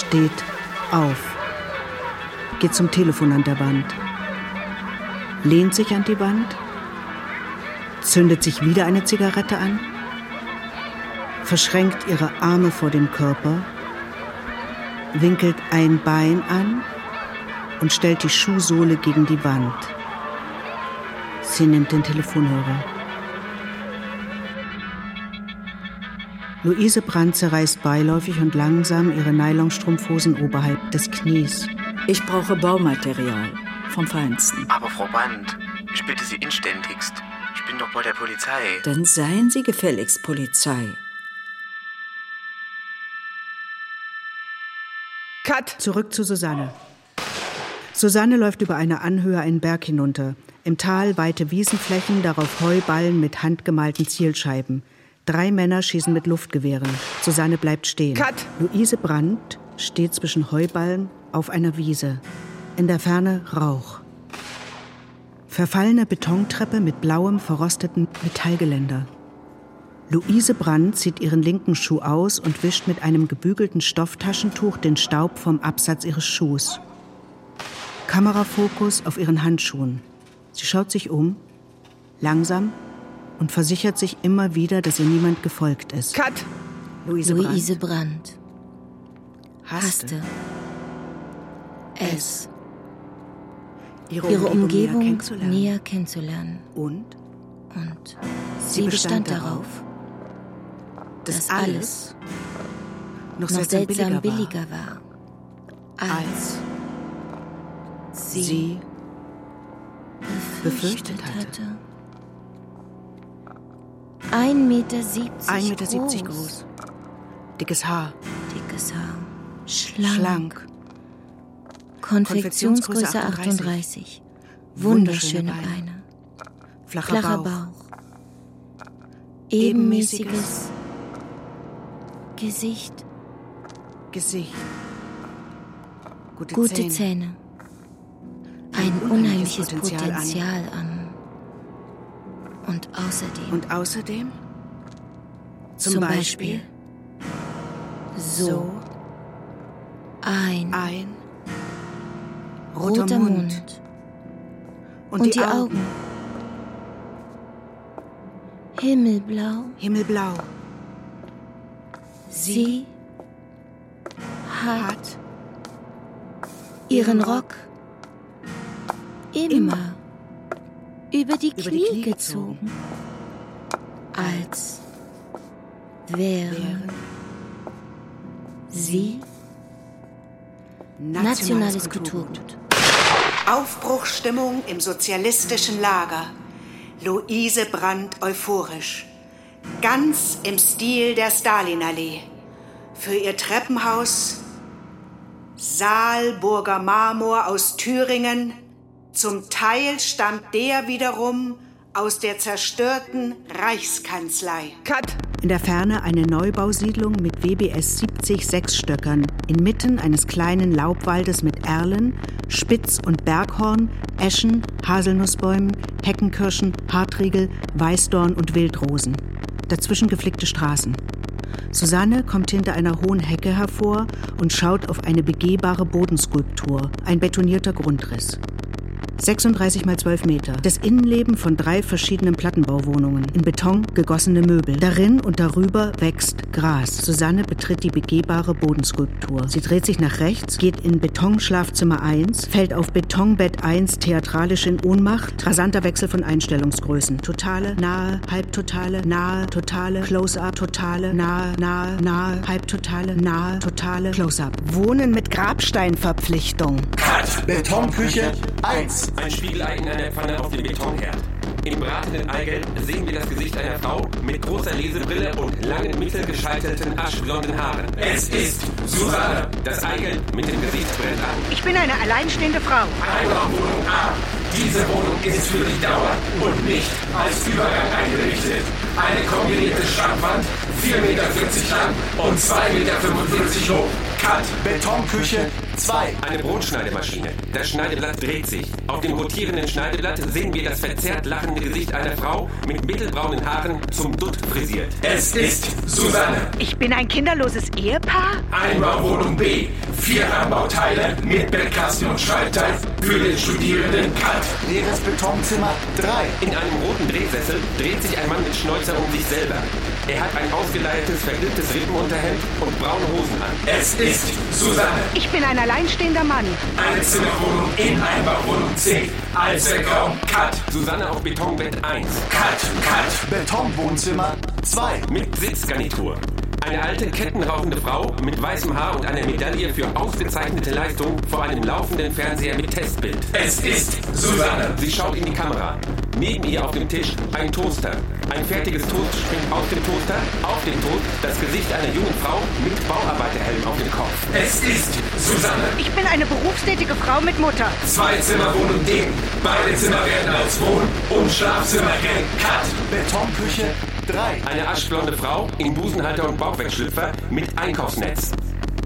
Steht auf, geht zum Telefon an der Wand, lehnt sich an die Wand, zündet sich wieder eine Zigarette an, verschränkt ihre Arme vor dem Körper, winkelt ein Bein an. Und stellt die Schuhsohle gegen die Wand. Sie nimmt den Telefonhörer. Luise Brandt zerreißt beiläufig und langsam ihre Nylonstrumpfhosen oberhalb des Knies. Ich brauche Baumaterial. Vom Feinsten. Aber Frau Brandt, ich bitte Sie inständigst. Ich bin doch bei der Polizei. Dann seien Sie gefälligst Polizei. Cut! Zurück zu Susanne. Susanne läuft über eine Anhöhe einen Berg hinunter. Im Tal weite Wiesenflächen, darauf Heuballen mit handgemalten Zielscheiben. Drei Männer schießen mit Luftgewehren. Susanne bleibt stehen. Cut. Luise Brandt steht zwischen Heuballen auf einer Wiese. In der Ferne Rauch. Verfallene Betontreppe mit blauem, verrosteten Metallgeländer. Luise Brandt zieht ihren linken Schuh aus und wischt mit einem gebügelten Stofftaschentuch den Staub vom Absatz ihres Schuhs. Kamerafokus auf ihren Handschuhen. Sie schaut sich um, langsam, und versichert sich immer wieder, dass ihr niemand gefolgt ist. Cut! Luise, Luise Brandt. Hasste. Es. Ihre, ihre Umgebung, Umgebung näher, kennenzulernen. näher, kennenzulernen. Und? Und sie, sie bestand, bestand darauf, dass, alles noch, seltsam, billiger, billiger war, war als sie, sie befürchtet, befürchtet hatte. 1,70 Meter. 1,70 Meter groß. groß. Dickes Haar. Dickes Haar. Schlank. Schlank. Konfektionsgröße 38. 38. Wunderschöne Beine. Flacher, Flacher Bauch. Bauch. Ebenmäßiges Gesicht. Gesicht. Gute, Gute Zähne. Zähne. Ein, Ein unheimliches Potenzial, Potenzial an. Und außerdem. Und außerdem? Zum, zum Beispiel, Beispiel, so ein, ein roter, roter Mund, Mund, und, und die, die Augen. Augen. Himmelblau. Himmelblau. Sie hat, hat ihren Rock immer, immer über die Knie, über die Knie gezogen, als wäre sie nationales Kulturgut. Aufbruchstimmung im sozialistischen Lager. Luise Brandt euphorisch. Ganz im Stil der Stalinallee. Für ihr Treppenhaus Saalburger Marmor aus Thüringen zum Teil stammt der wiederum aus der zerstörten Reichskanzlei. Cut! In der Ferne eine Neubausiedlung mit WBS 70 Sechsstöckern, inmitten eines kleinen Laubwaldes mit Erlen, Spitz- und Berghorn, Eschen, Haselnussbäumen, Heckenkirschen, Hartriegel, Weißdorn und Wildrosen. Dazwischen geflickte Straßen. Susanne kommt hinter einer hohen Hecke hervor und schaut auf eine begehbare Bodenskulptur, ein betonierter Grundriss. 36 mal 12 Meter. Das Innenleben von drei verschiedenen Plattenbauwohnungen. In Beton gegossene Möbel. Darin und darüber wächst Gras. Susanne betritt die begehbare Bodenskulptur. Sie dreht sich nach rechts, geht in Betonschlafzimmer 1, fällt auf Betonbett 1 theatralisch in Ohnmacht. Rasanter Wechsel von Einstellungsgrößen. Totale, nahe, halbtotale, nahe, totale, Close-up, totale, nahe, nahe, nahe, halbtotale, nahe, totale, Close-up. Wohnen mit Grabsteinverpflichtung. Cut. Betonküche 1. Ein Spiegelei in einer Pfanne auf dem Betonherd. Im bratenden Eigelb sehen wir das Gesicht einer Frau mit großer Lesebrille und langen, mittelgeschalteten, aschblonden Haaren. Es ist Susanne. Das Eigelb mit dem Gesicht brennt an. Ich bin eine alleinstehende Frau. Einraumwohnung A. Diese Wohnung ist für die Dauer und nicht als Übergang eingerichtet. Eine kombinierte Schrankwand, 4,40 Meter lang und 2,45 Meter hoch. Cut. Betonküche 2. Eine Brotschneidemaschine. Das Schneideblatt dreht sich. Auf dem rotierenden Schneideblatt sehen wir das verzerrt lachende Gesicht einer Frau mit mittelbraunen Haaren zum Dutt frisiert. Es ist Susanne. Ich bin ein kinderloses Ehepaar? Einbauwohnung B. Vier Anbauteile mit Bettkasten und Schreibteil für den Studierenden Cut. Leeres Betonzimmer 3. In einem roten Drehsessel dreht sich ein Mann mit Schnäuzer um sich selber. Er hat ein ausgeleiertes, vergilbtes Rippenunterhemd und braune Hosen an. Es ist Susanne. Ich bin ein alleinstehender Mann. Eine Zimmerwohnung in Einbauwohnung C. Allzweckraum Cut. Susanne auf Betonbett 1. Cut, Cut. Betonwohnzimmer 2. Mit Sitzgarnitur. Eine alte, kettenrauchende Frau mit weißem Haar und einer Medaille für ausgezeichnete Leistung vor einem laufenden Fernseher mit Testbild. Es ist Susanne. Sie schaut in die Kamera. Neben ihr auf dem Tisch ein Toaster. Ein fertiges Toast springt aus dem Toaster, auf den Toast das Gesicht einer jungen Frau mit Bauarbeiterhelm auf dem Kopf. Es ist Susanne. Ich bin eine berufstätige Frau mit Mutter. Zwei Zimmer Wohnung D. Beide Zimmer werden als Wohn- und Schlafzimmer. Cut. Betonküche 3. Eine aschblonde Frau in Busenhalter und Bauchwegschlüpfer mit Einkaufsnetz.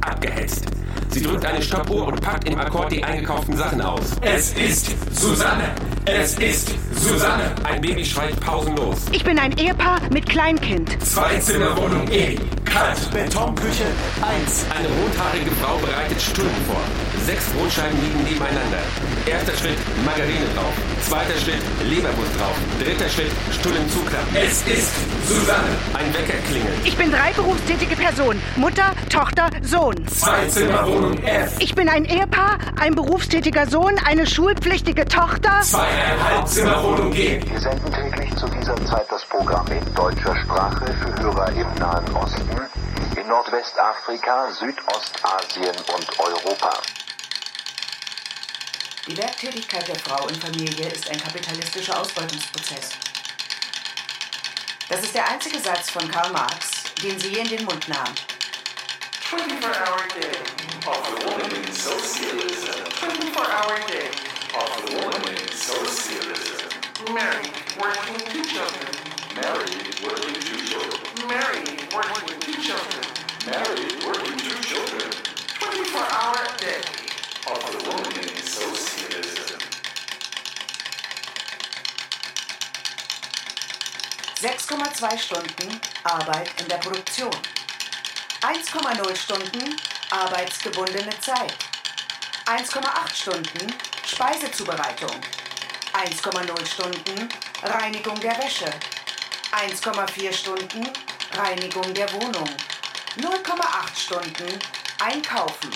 Abgehetzt. Sie drückt eine Stoppuhr und packt im Akkord die eingekauften Sachen aus. Es ist Susanne. Es ist Susanne. Ein Baby schreit pausenlos. Ich bin ein Ehepaar mit Kleinkind. Zwei Zimmer Wohnung E. Cut. Betonküche 1. Eine rothaarige Frau bereitet Stullen vor. Sechs Brotscheiben liegen nebeneinander. Erster Schritt Margarine drauf. Zweiter Schritt Leberwurst drauf. Dritter Schritt Stullen zuklappen. Es ist Susanne. Ein Wecker klingelt. Ich bin drei berufstätige Personen. Mutter, Tochter, Sohn. Zwei Zimmer Wohnung F. Ich bin ein Ehepaar, ein berufstätiger Sohn, eine schulpflichtige Tochter. Zweieinhalb Zimmer Wohnung G. Wir senden täglich zu dieser Zeit das Programm in deutscher Sprache für Hörer im Nahen Osten, in Nordwestafrika, Südostasien und Europa. Die Werktätigkeit der Frau in Familie ist ein kapitalistischer Ausbeutungsprozess. Das ist der einzige Satz von Karl Marx, den sie je in den Mund nahm. 24-hour day of the woman in socialism. 24-hour day of the woman in socialism. Married, working two children. Married, working two children. Married, working two children. Married, working two children. 24-hour day of the woman in socialism. 6,2 Stunden Arbeit in der Produktion. 1,0 Stunden arbeitsgebundene Zeit. 1,8 Stunden Speisezubereitung. 1,0 Stunden Reinigung der Wäsche. 1,4 Stunden Reinigung der Wohnung. 0,8 Stunden Einkaufen.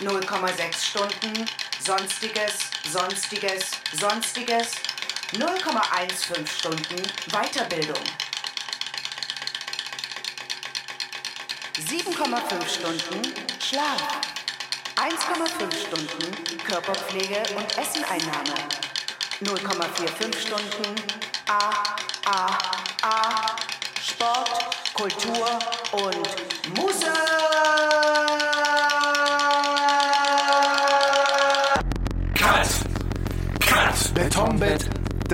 0,6 Stunden Sonstiges, Sonstiges, Sonstiges. 0,15 Stunden Weiterbildung. 7,5 Stunden Schlaf. 1,5 Stunden Körperpflege und Esseneinnahme. 0,45 Stunden A, A, A, Sport, Kultur und Musik. Cut. Cut. Betonbett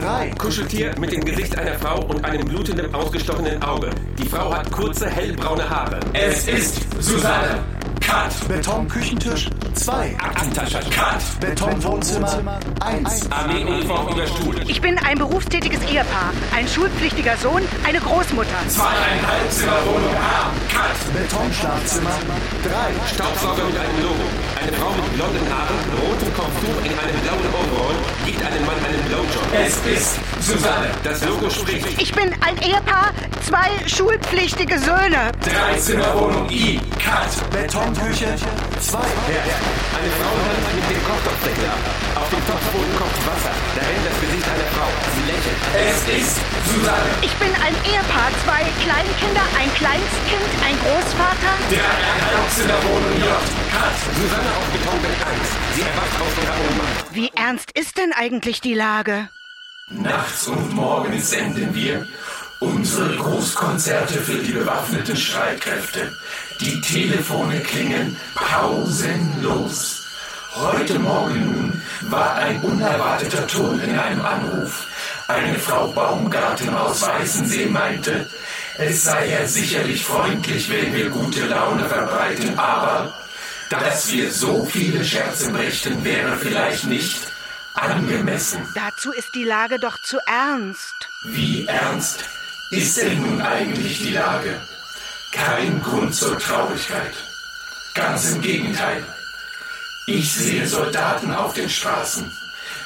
3. Kuscheltier mit dem Gesicht einer Frau und einem blutenden, ausgestochenen Auge. Die Frau hat kurze, hellbraune Haare. Es ist Susanne. Cut. Betonküchentisch 2. Aktentasche. Cut. Betonwohnzimmer 1. Armeeuniform über Stuhl. Ich bin ein berufstätiges Ehepaar, ein schulpflichtiger Sohn, eine Großmutter. Zweieinhalb Zimmer Wohnung A. Cut. Betonschlafzimmer 3. Staubsauger mit einem Logo. Eine Frau mit blonden Haaren, rotem Kopftuch in einem blauen Overall gibt einem Mann einen Blowjob. Es ist Susanne. Das Logo spricht. Ich bin ein Ehepaar, zwei schulpflichtige Söhne. Drei Zimmer Wohnung I. Cut. Betonküche 2. Eine Frau rennt mit dem Kochtopfdeckel ab. Auf dem Topfboden kocht Wasser. Darin das Gesicht einer Frau. Sie lächelt. Es ist Susanne. Ich bin ein Ehepaar, zwei Kleinkinder, ein Kleinstkind, ein Großvater. Dreieinhalb Zimmer Wohnung J. Cut. Susanne auf Betonbett 1. Sie erwacht aus ihrer Ohnmacht. Wie ernst ist denn eigentlich die Lage? Nachts und morgens senden wir unsere Großkonzerte für die bewaffneten Streitkräfte. Die Telefone klingen pausenlos. Heute Morgen nun war ein unerwarteter Ton in einem Anruf. Eine Frau Baumgarten aus Weißensee meinte, es sei ja sicherlich freundlich, wenn wir gute Laune verbreiten, aber dass wir so viele Scherze brächten, wäre vielleicht nicht angemessen. Dazu ist die Lage doch zu ernst. Wie ernst ist denn nun eigentlich die Lage? Kein Grund zur Traurigkeit. Ganz im Gegenteil. Ich sehe Soldaten auf den Straßen.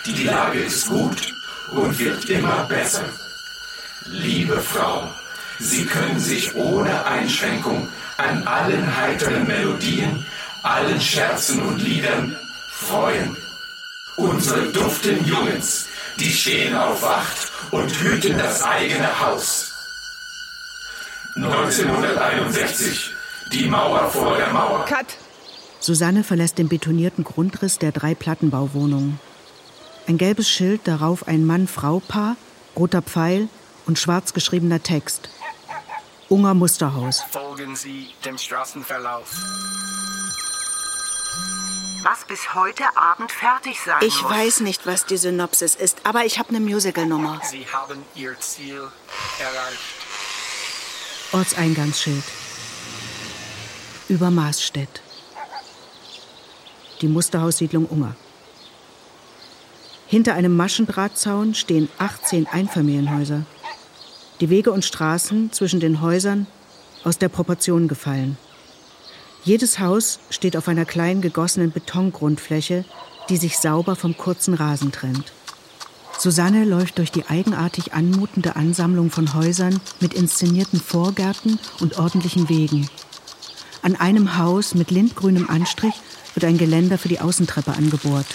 Die Lage ist gut und wird immer besser. Liebe Frau, Sie können sich ohne Einschränkung an allen heiteren Melodien, allen Scherzen und Liedern freuen. Unsere duften Jungens, die stehen auf Wacht und hüten das eigene Haus. 1961. Die Mauer vor der Mauer. Cut. Susanne verlässt den betonierten Grundriss der drei Plattenbauwohnungen. Ein gelbes Schild, darauf ein Mann-Frau-Paar, roter Pfeil und schwarz geschriebener Text. Unger Musterhaus. Folgen Sie dem Straßenverlauf. Was bis heute Abend fertig sein Ich muss. weiß nicht, was die Synopsis ist, aber ich habe eine Musical-Nummer. Sie haben Ihr Ziel erreicht. Ortseingangsschild. Über Maßstedt. Die Musterhaussiedlung Unger. Hinter einem Maschendrahtzaun stehen 18 Einfamilienhäuser. Die Wege und Straßen zwischen den Häusern aus der Proportion gefallen. Jedes Haus steht auf einer kleinen gegossenen Betongrundfläche, die sich sauber vom kurzen Rasen trennt. Susanne läuft durch die eigenartig anmutende Ansammlung von Häusern mit inszenierten Vorgärten und ordentlichen Wegen. An einem Haus mit lindgrünem Anstrich wird ein Geländer für die Außentreppe angebohrt.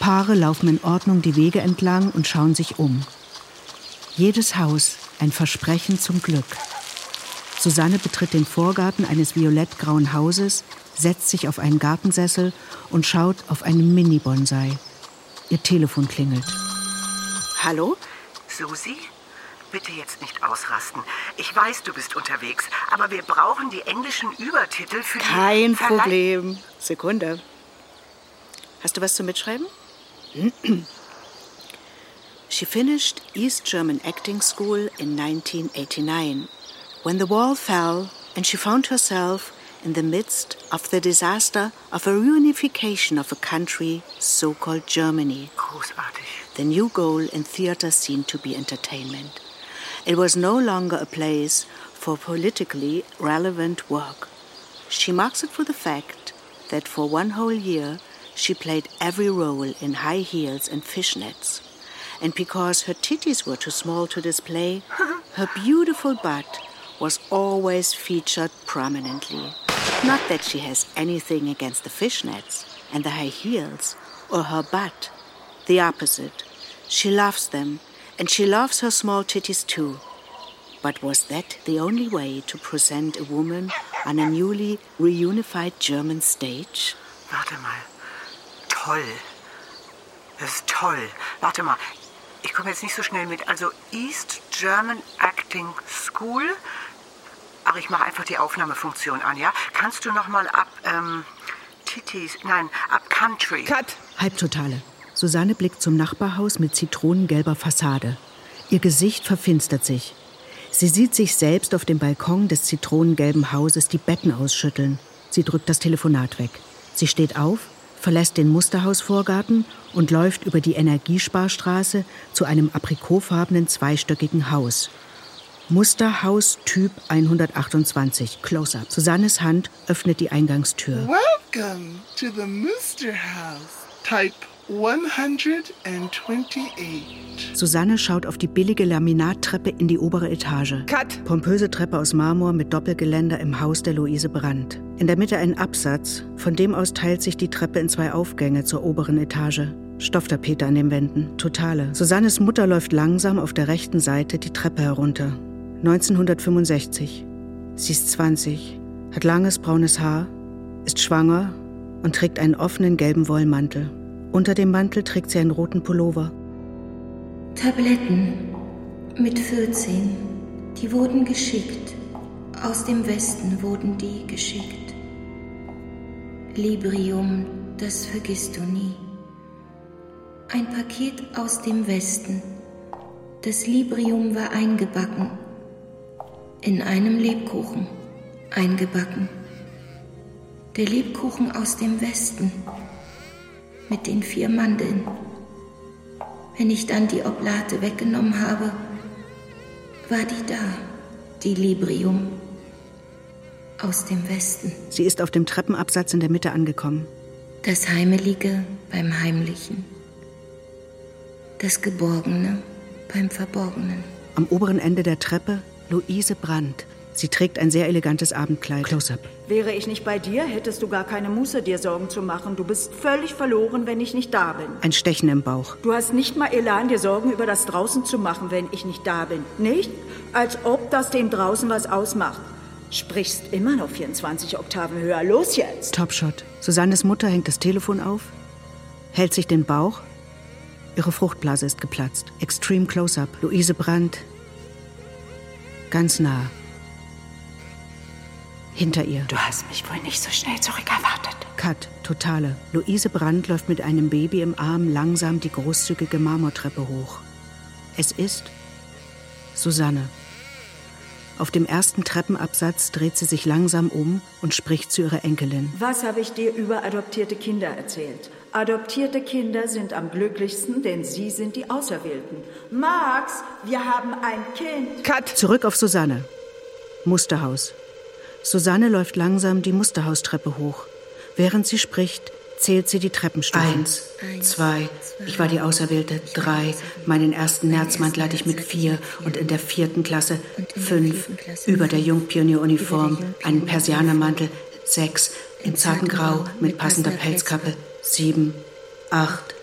Paare laufen in Ordnung die Wege entlang und schauen sich um. Jedes Haus ein Versprechen zum Glück. Susanne betritt den Vorgarten eines violettgrauen Hauses, setzt sich auf einen Gartensessel und schaut auf einen Mini-Bonsai. Ihr Telefon klingelt. Hallo? Susi? Bitte jetzt nicht ausrasten. Ich weiß, du bist unterwegs, aber wir brauchen die englischen Übertitel für die Kein Problem. Sekunde. Hast du was zum Mitschreiben? She finished East German Acting School in 1989 when the wall fell and she found herself in the midst of the disaster of a reunification of a country so called Germany. Großartig. The new goal in theater seemed to be entertainment. It was no longer a place for politically relevant work. She marks it for the fact that for one whole year she played every role in high heels and fishnets. And because her titties were too small to display, her beautiful butt was always featured prominently. Not that she has anything against the fishnets and the high heels or her butt. The opposite. She loves them, and she loves her small titties too. But was that the only way to present a woman on a newly reunified German stage? Warte mal. Toll. Das ist toll. Warte mal. Ich komme jetzt nicht so schnell mit. Also East German Acting School. Ach, ich mache einfach die Aufnahmefunktion an, ja? Kannst du noch mal ab ähm, Titties, nein, ab Country. Cut. Halbtotale. Susanne blickt zum Nachbarhaus mit zitronengelber Fassade. Ihr Gesicht verfinstert sich. Sie sieht sich selbst auf dem Balkon des zitronengelben Hauses die Betten ausschütteln. Sie drückt das Telefonat weg. Sie steht auf, verlässt den Musterhausvorgarten und läuft über die Energiesparstraße zu einem aprikotfarbenen zweistöckigen Haus. Musterhaus Typ 128, Close-up. Susannes Hand öffnet die Eingangstür. Welcome to the Mooster House, Type 128. Susanne schaut auf die billige Laminattreppe in die obere Etage. Cut. Pompöse Treppe aus Marmor mit Doppelgeländer im Haus der Luise Brandt. In der Mitte ein Absatz, von dem aus teilt sich die Treppe in zwei Aufgänge zur oberen Etage. Stofftapete an den Wänden, totale. Susannes Mutter läuft langsam auf der rechten Seite die Treppe herunter. 1965. Sie ist 20, hat langes braunes Haar, ist schwanger und trägt einen offenen gelben Wollmantel. Unter dem Mantel trägt sie einen roten Pullover. Tabletten mit 14. Die wurden geschickt. Aus dem Westen wurden die geschickt. Librium, das vergisst du nie. Ein Paket aus dem Westen. Das Librium war eingebacken. In einem Lebkuchen. Eingebacken. Der Lebkuchen aus dem Westen. Mit den vier Mandeln. Wenn ich dann die Oblate weggenommen habe, war die da, die Librium aus dem Westen. Sie ist auf dem Treppenabsatz in der Mitte angekommen. Das Heimelige beim Heimlichen. Das Geborgene beim Verborgenen. Am oberen Ende der Treppe Luise Brandt, Sie trägt ein sehr elegantes Abendkleid. Close-up. Wäre ich nicht bei dir, hättest du gar keine Muße, dir Sorgen zu machen. Du bist völlig verloren, wenn ich nicht da bin. Ein Stechen im Bauch. Du hast nicht mal Elan, dir Sorgen über das draußen zu machen, wenn ich nicht da bin. Nicht? Als ob das dem draußen was ausmacht. Sprichst immer noch 24 Oktaven höher. Los jetzt! Topshot. Susannes Mutter hängt das Telefon auf, hält sich den Bauch. Ihre Fruchtblase ist geplatzt. Extreme Close-up. Luise Brandt. Ganz nah. Hinter ihr. Du hast mich wohl nicht so schnell zurückerwartet. Cut, totale. Luise Brandt läuft mit einem Baby im Arm langsam die großzügige Marmortreppe hoch. Es ist Susanne. Auf dem ersten Treppenabsatz dreht sie sich langsam um und spricht zu ihrer Enkelin. Was habe ich dir über adoptierte Kinder erzählt? Adoptierte Kinder sind am glücklichsten, denn sie sind die Auserwählten. Max, wir haben ein Kind. Cut! Zurück auf Susanne. Musterhaus. Susanne läuft langsam die Musterhaustreppe hoch. Während sie spricht, zählt sie die Treppenstufen. Eins, zwei, ich war die Auserwählte. Drei, meinen ersten Nerzmantel hatte ich mit vier und in der vierten Klasse fünf, über der Jungpionieruniform, einen Persianermantel. Sechs, in zarten Grau mit passender Pelzkappe. Sieben, acht,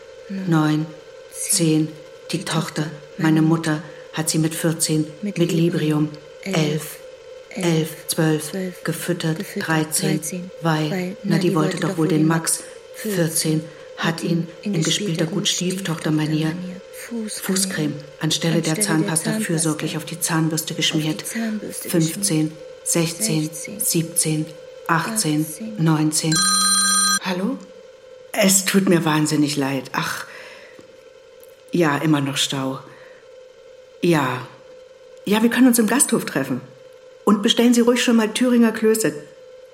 neun, zehn, die Tochter, meine Mutter, hat sie mit 14, mit Librium. Elf, elf, zwölf, gefüttert, dreizehn, weil, na die wollte doch wohl den Max, 14, hat ihn in gespielter Gut-Stieftochter-Manier Fußcreme. Anstelle der Zahnpasta fürsorglich auf die Zahnbürste geschmiert. 15, 16, 17, 18, 19. Hallo? Es tut mir wahnsinnig leid. Ach, ja, immer noch Stau. Ja. Ja, wir können uns im Gasthof treffen. Und bestellen Sie ruhig schon mal Thüringer Klöße.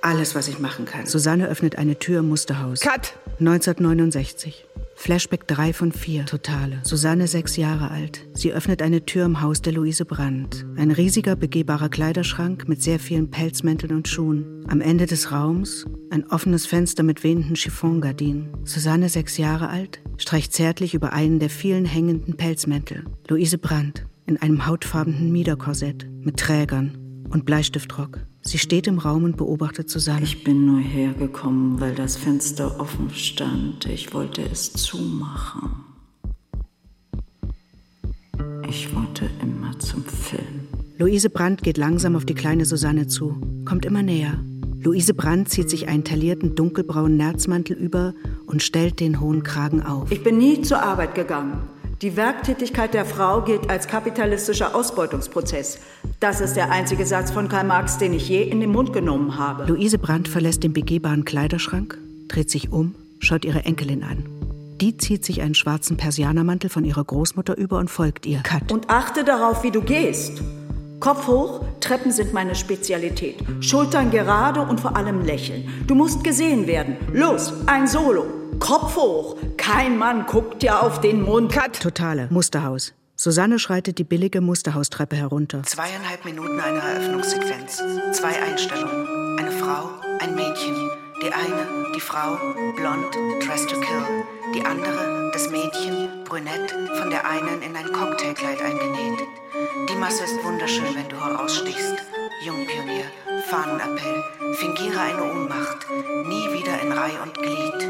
Alles, was ich machen kann. Susanne öffnet eine Tür im Musterhaus. Cut! 1969. Flashback 3 von 4. Totale. Susanne, sechs Jahre alt. Sie öffnet eine Tür im Haus der Luise Brandt. Ein riesiger, begehbarer Kleiderschrank mit sehr vielen Pelzmänteln und Schuhen. Am Ende des Raums ein offenes Fenster mit wehenden Chiffongardinen. Susanne, sechs Jahre alt, streicht zärtlich über einen der vielen hängenden Pelzmäntel. Luise Brandt in einem hautfarbenen Miederkorsett mit Trägern und Bleistiftrock. Sie steht im Raum und beobachtet Susanne. Ich bin nur hergekommen, weil das Fenster offen stand. Ich wollte es zumachen. Ich wollte immer zum Film. Luise Brandt geht langsam auf die kleine Susanne zu, kommt immer näher. Luise Brandt zieht sich einen taillierten dunkelbraunen Nerzmantel über und stellt den hohen Kragen auf. Ich bin nie zur Arbeit gegangen. Die Werktätigkeit der Frau gilt als kapitalistischer Ausbeutungsprozess. Das ist der einzige Satz von Karl Marx, den ich je in den Mund genommen habe. Luise Brandt verlässt den begehbaren Kleiderschrank, dreht sich um, schaut ihre Enkelin an. Die zieht sich einen schwarzen Persianermantel von ihrer Großmutter über und folgt ihr. Cut. Und achte darauf, wie du gehst. Kopf hoch, Treppen sind meine Spezialität. Schultern gerade und vor allem lächeln. Du musst gesehen werden. Los, ein Solo. Kopf hoch. Kein Mann guckt dir auf den Mund. Cut. Totale. Musterhaus. Susanne schreitet die billige Musterhaustreppe herunter. Zweieinhalb Minuten einer Eröffnungssequenz. Zwei Einstellungen. Eine Frau, ein Mädchen. Die eine, die Frau, blond, dressed to kill. Die andere, das Mädchen, brünett, von der einen in ein Cocktailkleid eingenäht. Die Masse ist wunderschön, wenn du herausstichst. Jungpionier, Fahnenappell, fingiere eine Ohnmacht, nie wieder in Reih und Glied.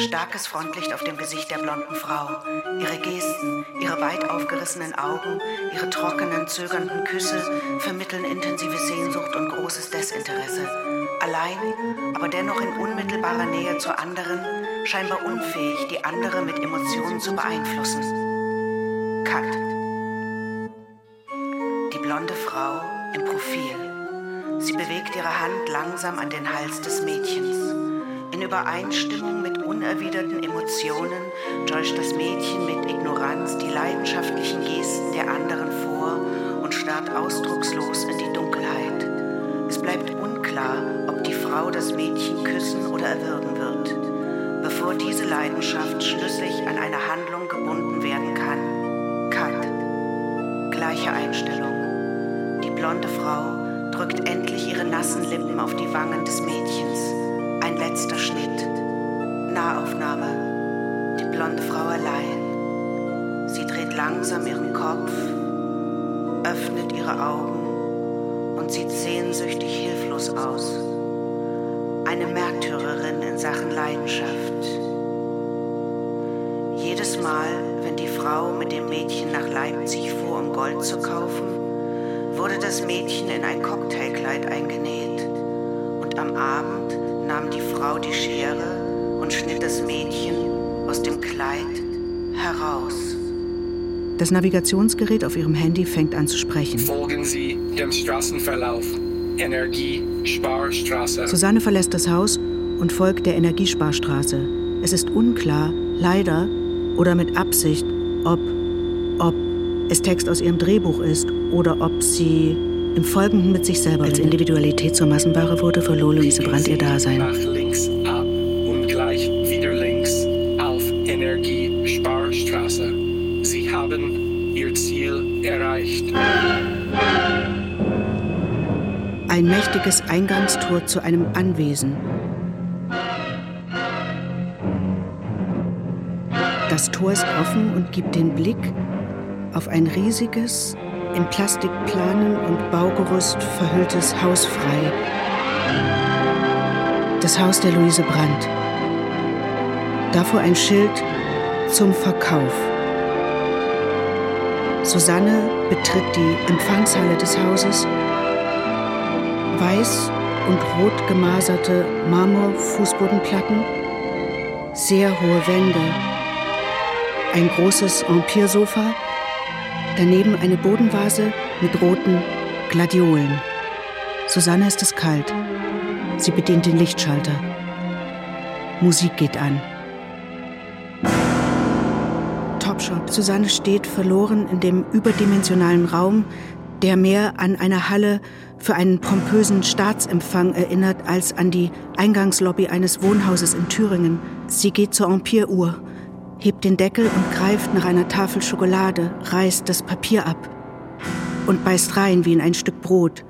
Starkes Frontlicht auf dem Gesicht der blonden Frau. Ihre Gesten, ihre weit aufgerissenen Augen, ihre trockenen, zögernden Küsse vermitteln intensive Sehnsucht und großes Desinteresse. Allein, aber dennoch in unmittelbarer Nähe zur anderen, scheinbar unfähig, die andere mit Emotionen zu beeinflussen. Cut. Die blonde Frau im Profil. Sie bewegt ihre Hand langsam an den Hals des Mädchens. In Übereinstimmung mit unerwiderten Emotionen täuscht das Mädchen mit Ignoranz die leidenschaftlichen Gesten der anderen vor und starrt ausdruckslos in die Dunkelheit. Es bleibt unklar, ob die Frau das Mädchen küssen oder erwürgen wird, bevor diese Leidenschaft schlüssig an eine Handlung blonde Frau drückt endlich ihre nassen Lippen auf die Wangen des Mädchens. Ein letzter Schnitt. Nahaufnahme. Die blonde Frau allein. Sie dreht langsam ihren Kopf, öffnet ihre Augen und sieht sehnsüchtig hilflos aus. Eine Märtyrerin in Sachen Leidenschaft. Jedes Mal, wenn die Frau mit dem Mädchen nach Leipzig fuhr, um Gold zu kaufen, wurde das Mädchen in ein Cocktailkleid eingenäht. Und am Abend nahm die Frau die Schere und schnitt das Mädchen aus dem Kleid heraus. Das Navigationsgerät auf ihrem Handy fängt an zu sprechen. Folgen Sie dem Straßenverlauf. Energiesparstraße. Susanne verlässt das Haus und folgt der Energiesparstraße. Es ist unklar, leider oder mit Absicht, ob, ob es Text aus ihrem Drehbuch ist oder ob sie im Folgenden mit sich selber als Individualität zur Massenware wurde, verlor Luise Brandt ihr Dasein. Nach links ab und gleich wieder links auf Energiesparstraße. Sie haben Ihr Ziel erreicht. Ein mächtiges Eingangstor zu einem Anwesen. Das Tor ist offen und gibt den Blick auf ein riesiges, in Plastikplanen und Baugerüst verhülltes Haus frei. Das Haus der Luise Brandt. Davor ein Schild zum Verkauf. Susanne betritt die Empfangshalle des Hauses. Weiß und rot gemaserte Marmorfußbodenplatten, sehr hohe Wände, ein großes Empire-Sofa, daneben eine Bodenvase mit roten Gladiolen. Susanne ist es kalt. Sie bedient den Lichtschalter. Musik geht an. Topshop. Susanne steht verloren in dem überdimensionalen Raum, der mehr an eine Halle für einen pompösen Staatsempfang erinnert als an die Eingangslobby eines Wohnhauses in Thüringen. Sie geht zur Empire-Uhr, hebt den Deckel und greift nach einer Tafel Schokolade, reißt das Papier ab und beißt rein wie in ein Stück Brot.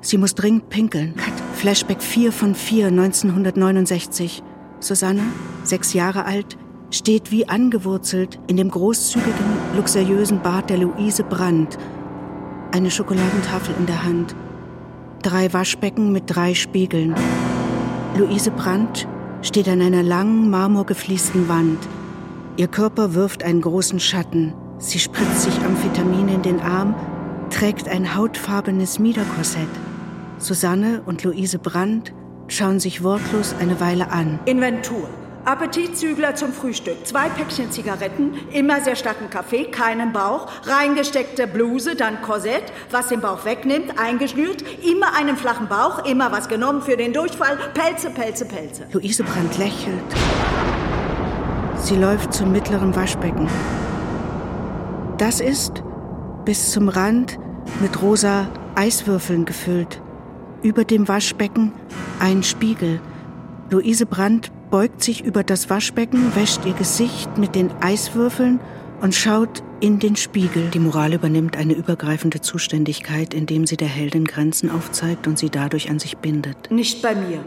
Sie muss dringend pinkeln. Cut. Flashback 4 von 4, 1969. Susanne, sechs Jahre alt, steht wie angewurzelt in dem großzügigen, luxuriösen Bad der Luise Brandt. Eine Schokoladentafel in der Hand. Drei Waschbecken mit drei Spiegeln. Luise Brandt steht an einer langen, marmorgefliesten Wand. Ihr Körper wirft einen großen Schatten. Sie spritzt sich Amphetamine in den Arm, trägt ein hautfarbenes Miederkorsett. Susanne und Luise Brandt schauen sich wortlos eine Weile an. Inventur. Appetitzügler zum Frühstück, zwei Päckchen Zigaretten, immer sehr starken Kaffee, keinen Bauch, reingesteckte Bluse, dann Korsett, was den Bauch wegnimmt, eingeschnürt, immer einen flachen Bauch, immer was genommen für den Durchfall, Pelze, Pelze, Pelze. Luise Brandt lächelt. Sie läuft zum mittleren Waschbecken. Das ist bis zum Rand mit rosa Eiswürfeln gefüllt. Über dem Waschbecken ein Spiegel. Luise Brandt beugt sich über das Waschbecken, wäscht ihr Gesicht mit den Eiswürfeln und schaut in den Spiegel. Die Moral übernimmt eine übergreifende Zuständigkeit, indem sie der Heldin Grenzen aufzeigt und sie dadurch an sich bindet. Nicht bei mir.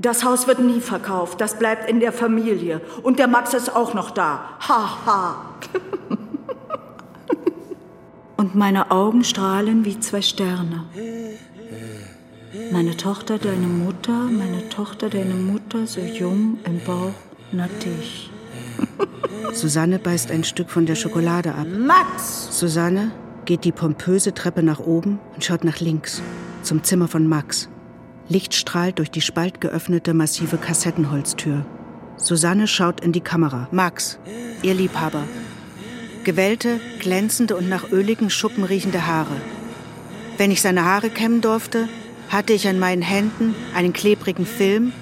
Das Haus wird nie verkauft, das bleibt in der Familie. Und der Max ist auch noch da. Ha, ha. Und meine Augen strahlen wie zwei Sterne. Meine Tochter, deine Mutter, meine Tochter, deine Mutter, so jung im Bauch, nattig. Susanne beißt ein Stück von der Schokolade ab. Max! Susanne geht die pompöse Treppe nach oben und schaut nach links, zum Zimmer von Max. Licht strahlt durch die spaltgeöffnete massive Kassettenholztür. Susanne schaut in die Kamera. Max, ihr Liebhaber. Gewellte, glänzende und nach öligen Schuppen riechende Haare. Wenn ich seine Haare kämmen durfte, hatte ich an meinen Händen einen klebrigen Film,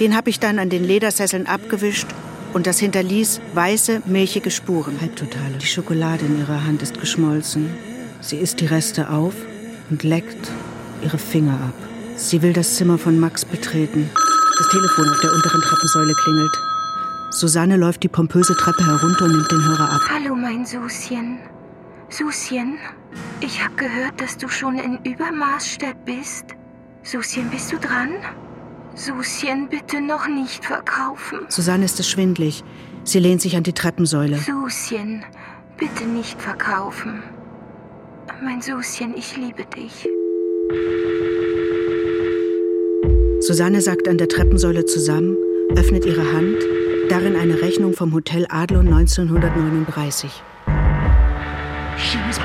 den habe ich dann an den Ledersesseln abgewischt und das hinterließ weiße, milchige Spuren. Halbtotale. Die Schokolade in ihrer Hand ist geschmolzen. Sie isst die Reste auf und leckt ihre Finger ab. Sie will das Zimmer von Max betreten. Das Telefon auf der unteren Treppensäule klingelt. Susanne läuft die pompöse Treppe herunter und nimmt den Hörer ab. Hallo, mein Suschen. Suschen, ich habe gehört, dass du schon in Übermaßstadt bist. Suschen, bist du dran? Suschen, bitte noch nicht verkaufen. Susanne ist es schwindlig. Sie lehnt sich an die Treppensäule. Suschen, bitte nicht verkaufen. Mein Suschen, ich liebe dich. Susanne sackt an der Treppensäule zusammen, öffnet ihre Hand, darin eine Rechnung vom Hotel Adlon 1939. She was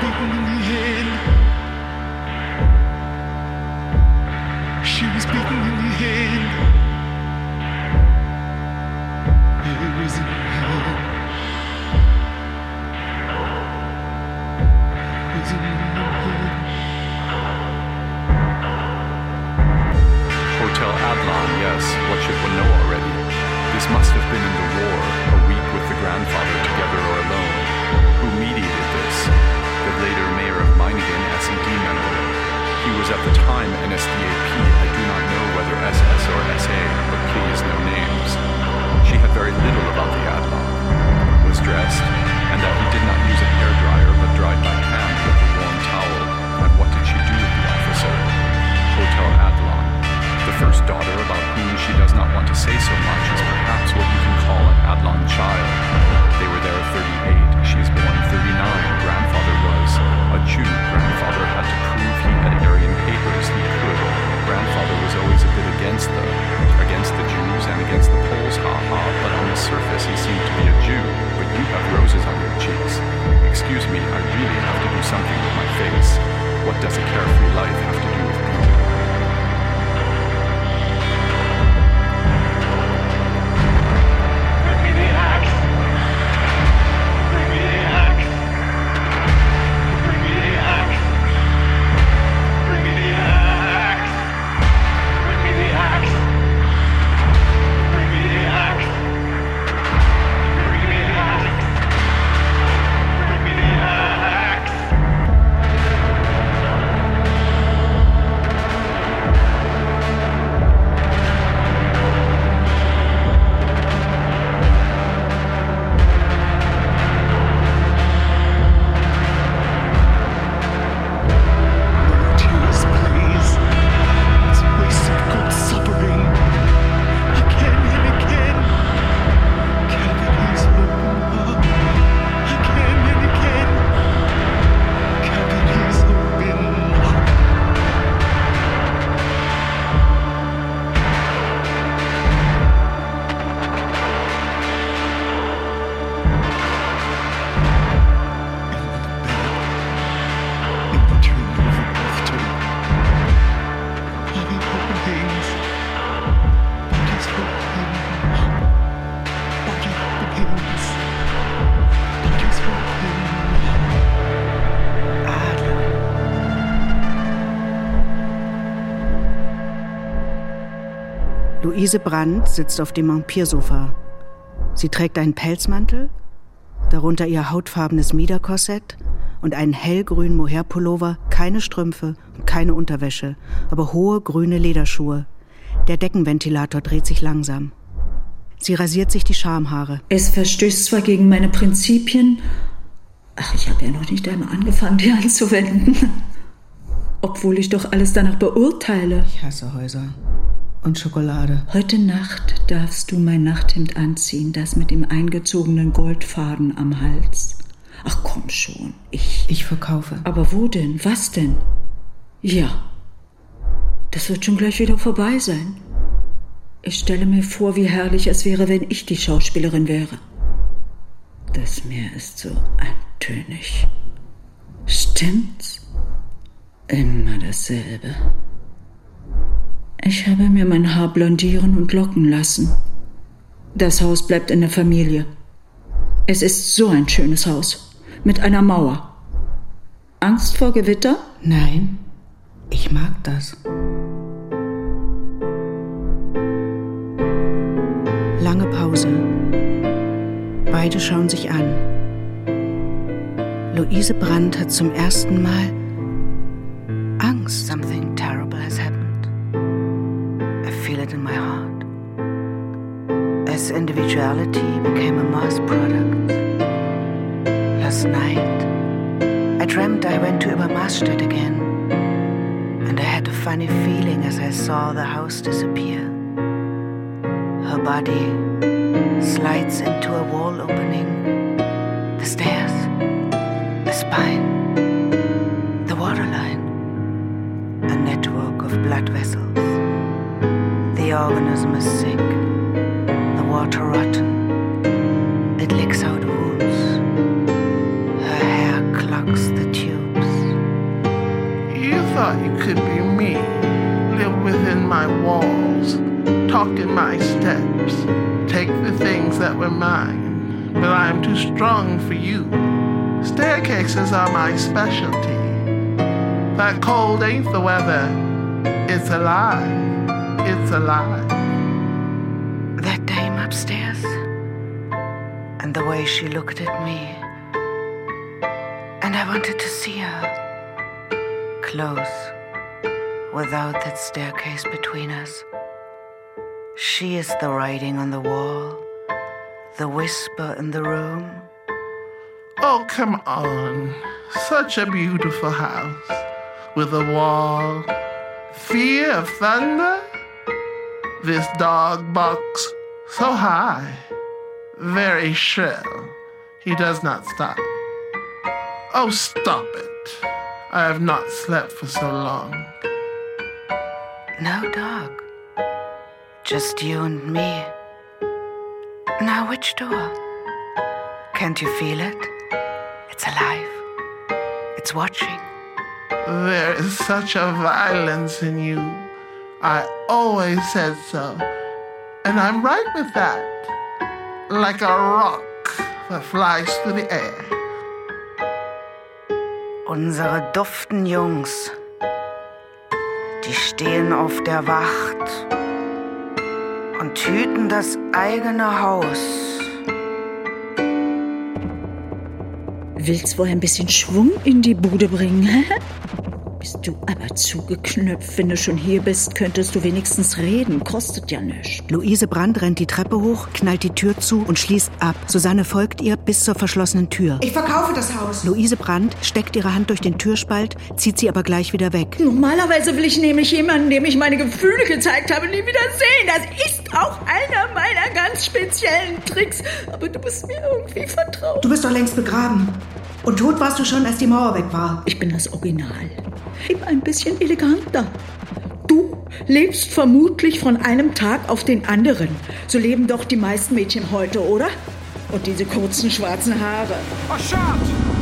little about the Adlon. Was dressed, and that he did not use a hairdryer but dried by hand with a warm towel. And what did she do with the officer? Hotel Adlon. The first daughter about whom she does not want to say so much is perhaps what you can call an Adlon child. They were there at 38. She is born 39. Grandfather was a Jew. Grandfather had to prove he had Aryan papers. He could. Grandfather was always a bit against the against the Jews and against the Poles, ha ha. But on the surface, he seemed to be a Jew. But you have roses on your cheeks. Excuse me, I really have to do something with my face. What does a carefree life have to do Luise Brandt sitzt auf dem Empire-Sofa. Sie trägt einen Pelzmantel, darunter ihr hautfarbenes Miederkorsett und einen hellgrünen Mohairpullover, keine Strümpfe und keine Unterwäsche, aber hohe grüne Lederschuhe. Der Deckenventilator dreht sich langsam. Sie rasiert sich die Schamhaare. Es verstößt zwar gegen meine Prinzipien, ach, ich habe ja noch nicht einmal angefangen, die anzuwenden. Obwohl ich doch alles danach beurteile. Ich hasse Häuser. Und Schokolade. Heute Nacht darfst du mein Nachthemd anziehen, das mit dem eingezogenen Goldfaden am Hals. Ach komm schon, ich. Ich verkaufe. Aber wo denn? Was denn? Ja. Das wird schon gleich wieder vorbei sein. Ich stelle mir vor, wie herrlich es wäre, wenn ich die Schauspielerin wäre. Das Meer ist so eintönig. Stimmt's? Immer dasselbe. Ich habe mir mein Haar blondieren und locken lassen. Das Haus bleibt in der Familie. Es ist so ein schönes Haus. Mit einer Mauer. Angst vor Gewitter? Nein, ich mag das. Lange Pause. Beide schauen sich an. Luise Brandt hat zum ersten Mal Angst. Something terrible feel it in my heart. As individuality became a mass product. Last night, I dreamt I went to Übermastedt again. And I had a funny feeling as I saw the house disappear. Her body slides into a wall opening, the stairs, the spine, the waterline, a network of blood vessels. Organism is sick, the water rotten. It licks out wounds. Her hair clogs the tubes. You thought you could be me, live within my walls, talk in my steps, take the things that were mine. But I am too strong for you. Staircases are my specialty. That cold ain't the weather. It's alive. It's alive. That dame upstairs, and the way she looked at me. And I wanted to see her. Close, without that staircase between us. She is the writing on the wall, the whisper in the room. Oh, come on. Such a beautiful house with a wall. Fear of thunder? This dog barks so high, very shrill. He does not stop. Oh, stop it. I have not slept for so long. No dog. Just you and me. Now, which door? Can't you feel it? It's alive. It's watching. There is such a violence in you. I always said so. And I'm right with that. Like a rock that flies through the air. Unsere duften Jungs, die stehen auf der Wacht und hüten das eigene Haus. Willst wohl ein bisschen Schwung in die Bude bringen? Bist du aber zugeknöpft, wenn du schon hier bist, könntest du wenigstens reden. Kostet ja nichts. Luise Brandt rennt die Treppe hoch, knallt die Tür zu und schließt ab. Susanne folgt ihr bis zur verschlossenen Tür. Ich verkaufe das Haus. Luise Brandt steckt ihre Hand durch den Türspalt, zieht sie aber gleich wieder weg. Normalerweise will ich nämlich jemanden, dem ich meine Gefühle gezeigt habe, nie wieder sehen. Das ist auch einer meiner ganz speziellen Tricks. Aber du bist mir irgendwie vertraut. Du bist doch längst begraben. Und tot warst du schon, als die Mauer weg war. Ich bin das Original. Eben ein bisschen eleganter. Du lebst vermutlich von einem Tag auf den anderen. So leben doch die meisten Mädchen heute, oder? Und diese kurzen schwarzen Haare. A shot!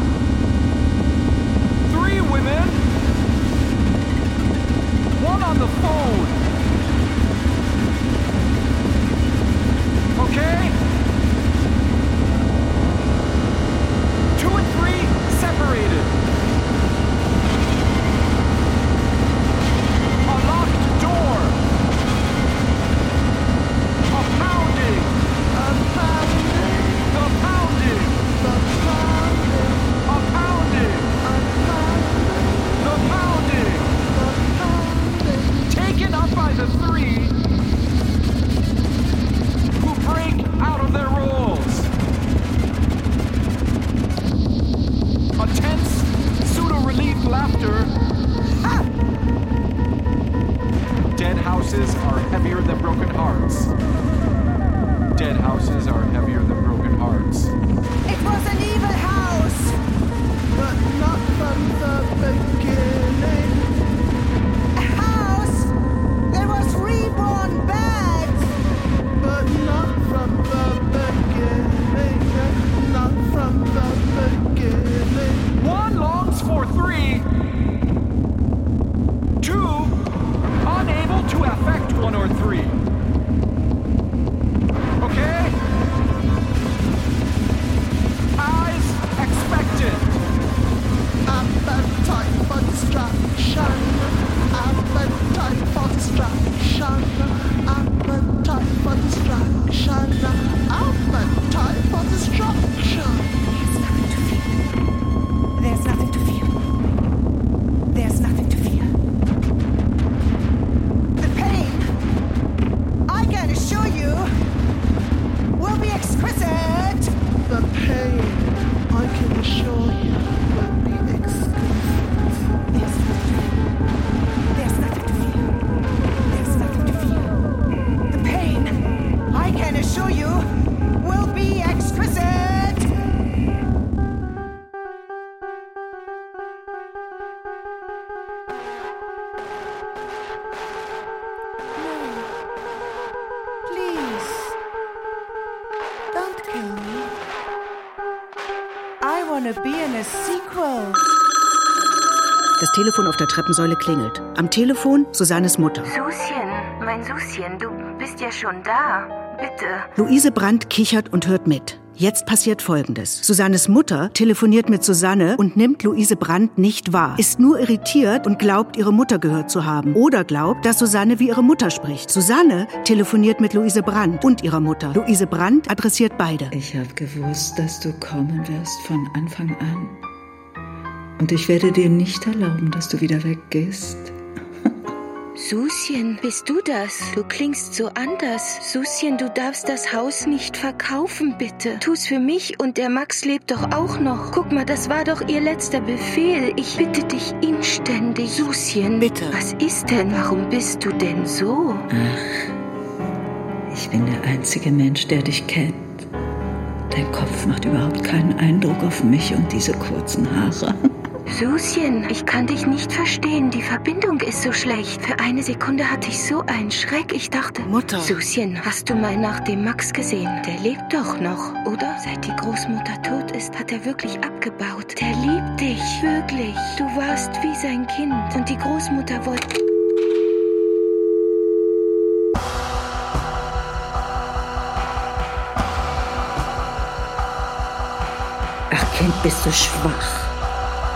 Telefon auf der Treppensäule klingelt. Am Telefon Susannes Mutter. Susien, mein Susien, du bist ja schon da. Bitte. Luise Brandt kichert und hört mit. Jetzt passiert Folgendes. Susannes Mutter telefoniert mit Susanne und nimmt Luise Brandt nicht wahr, ist nur irritiert und glaubt, ihre Mutter gehört zu haben. Oder glaubt, dass Susanne wie ihre Mutter spricht. Susanne telefoniert mit Luise Brandt und ihrer Mutter. Luise Brandt adressiert beide. Ich habe gewusst, dass du kommen wirst von Anfang an. Und ich werde dir nicht erlauben, dass du wieder weggehst. Susien, bist du das? Du klingst so anders. Susien, du darfst das Haus nicht verkaufen, bitte. Tu's für mich und der Max lebt doch auch noch. Guck mal, das war doch ihr letzter Befehl. Ich bitte dich inständig. Susien. Bitte. Was ist denn? Warum bist du denn so? Ach, ich bin der einzige Mensch, der dich kennt. Dein Kopf macht überhaupt keinen Eindruck auf mich und diese kurzen Haare. Susien, ich kann dich nicht verstehen. Die Verbindung ist so schlecht. Für eine Sekunde hatte ich so einen Schreck. Ich dachte, Mutter. Susien, hast du mal nach dem Max gesehen? Der lebt doch noch, oder? Seit die Großmutter tot ist, hat er wirklich abgebaut. Der liebt dich, wirklich. Du warst wie sein Kind. Und die Großmutter wollte... Ach, Kind, bist du schwach.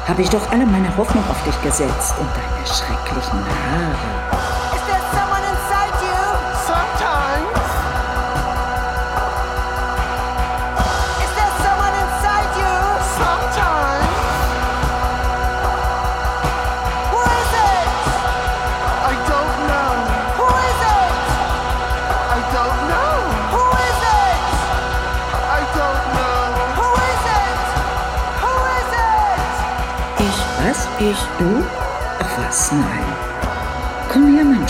Habe ich doch alle meine Hoffnung auf dich gesetzt und deine schrecklichen Haare. Ich, du? Ach was, nein. Komm her, mein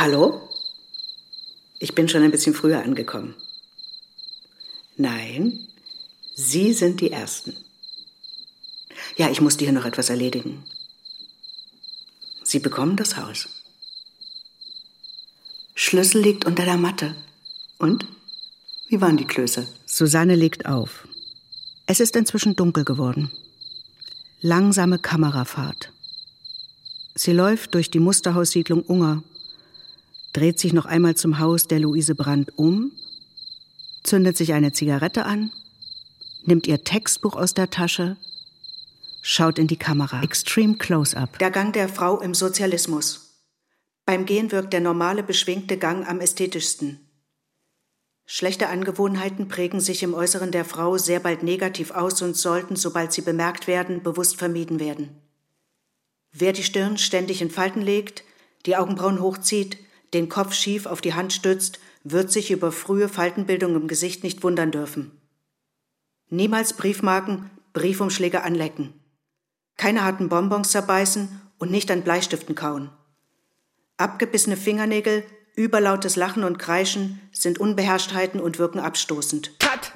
Hallo? Ich bin schon ein bisschen früher angekommen. Nein, Sie sind die Ersten. Ja, ich musste hier noch etwas erledigen. Sie bekommen das Haus. Schlüssel liegt unter der Matte. Und? Wie waren die Klöße? Susanne legt auf. Es ist inzwischen dunkel geworden. Langsame Kamerafahrt. Sie läuft durch die Musterhaussiedlung Unger, dreht sich noch einmal zum Haus der Luise Brandt um, zündet sich eine Zigarette an, nimmt ihr Textbuch aus der Tasche, schaut in die Kamera. Extreme Close-up. Der Gang der Frau im Sozialismus. Beim Gehen wirkt der normale, beschwingte Gang am ästhetischsten. Schlechte Angewohnheiten prägen sich im Äußeren der Frau sehr bald negativ aus und sollten, sobald sie bemerkt werden, bewusst vermieden werden. Wer die Stirn ständig in Falten legt, die Augenbrauen hochzieht, den Kopf schief auf die Hand stützt, wird sich über frühe Faltenbildung im Gesicht nicht wundern dürfen. Niemals Briefmarken, Briefumschläge anlecken. Keine harten Bonbons zerbeißen und nicht an Bleistiften kauen. Abgebissene Fingernägel, überlautes Lachen und Kreischen sind Unbeherrschtheiten und wirken abstoßend. Cut!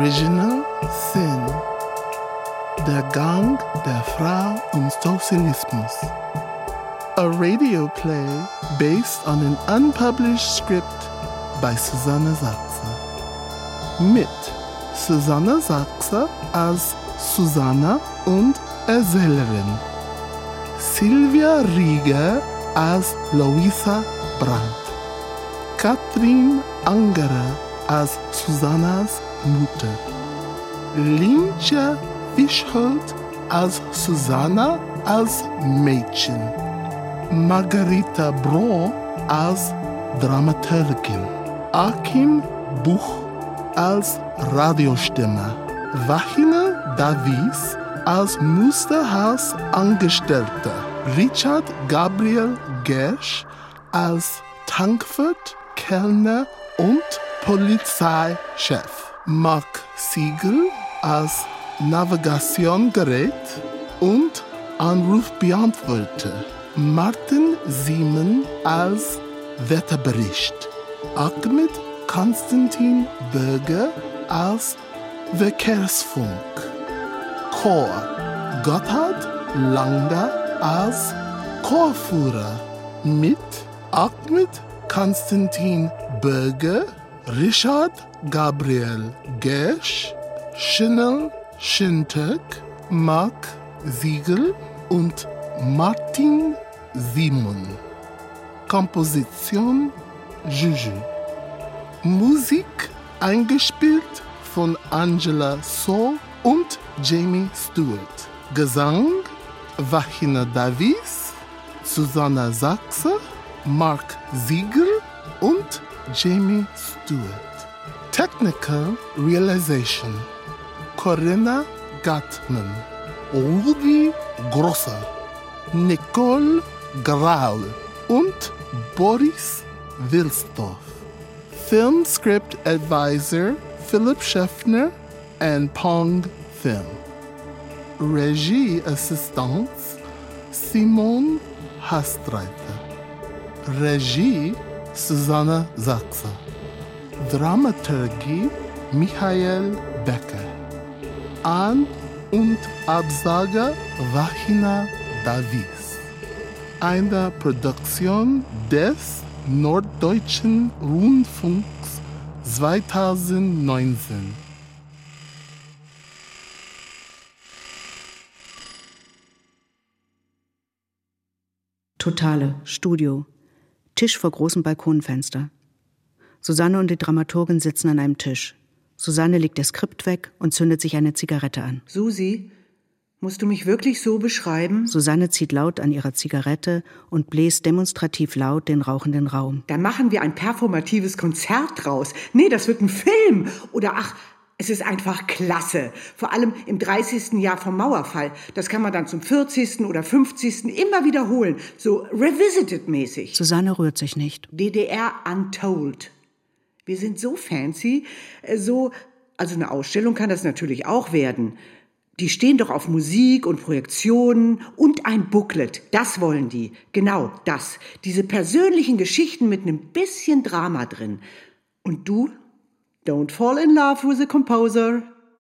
Original Sin. Der Gang der Frau im Sozialismus. A radio play based on an unpublished script by Susanne Sachse. Mit Susanne Sachse als Susanna und Erzählerin. Silvia Rieger als Louisa Brandt. Katrin Angerer als Susannas Mutter. Linja Fischholt als Susanna als Mädchen. Margarita Braun als Dramaturgin. Akim Buch als Radiostimme. Wachina Davies als Musterhausangestellter. Richard Gabriel Gersch als Tankwirt, Kellner und Polizeichef. Mark Siegel als Navigationsgerät und Anrufbeantworter. Martin Siemen als Wetterbericht. Ahmed Konstantin Bürger als Verkehrsfunk. Chor Gotthard Langer als Chorführer mit Ahmed Konstantin Bürger, Richard Gabriel Gersch, Chanel Schintek, Mark Siegel und Martin Simon. Komposition Juju. Musik eingespielt von Angela So und Jamie Stewart. Gesang Wachina Davies, Susanna Sachse, Mark Siegel und Jamie Stewart. Technical Realization Corinna Gattman, Rudi Grosser, Nicole Graul und Boris Wilsdorf. Film Script Advisor Philip Schaffner and Pong Film. Regie Assistance Simon Hastreiter. Regie Susanne Sachse. Dramaturgie Michael Becker. An- und Absage Wachina Davies. Eine Produktion des Norddeutschen Rundfunks 2019. Totale, Studio. Tisch vor großem Balkonfenster. Susanne und die Dramaturgin sitzen an einem Tisch. Susanne legt das Skript weg und zündet sich eine Zigarette an. Susi, musst du mich wirklich so beschreiben? Susanne zieht laut an ihrer Zigarette und bläst demonstrativ laut den rauchenden Raum. Da machen wir ein performatives Konzert draus. Nee, das wird ein Film. Oder ach, es ist einfach klasse. Vor allem im 30. Jahr vom Mauerfall. Das kann man dann zum 40. oder 50. immer wiederholen. So revisited-mäßig. Susanne rührt sich nicht. DDR Untold. Wir sind so fancy, äh, so, also eine Ausstellung kann das natürlich auch werden. Die stehen doch auf Musik und Projektionen und ein Booklet. Das wollen die. Genau das. Diese persönlichen Geschichten mit einem bisschen Drama drin. Und du? Don't fall in love with a composer.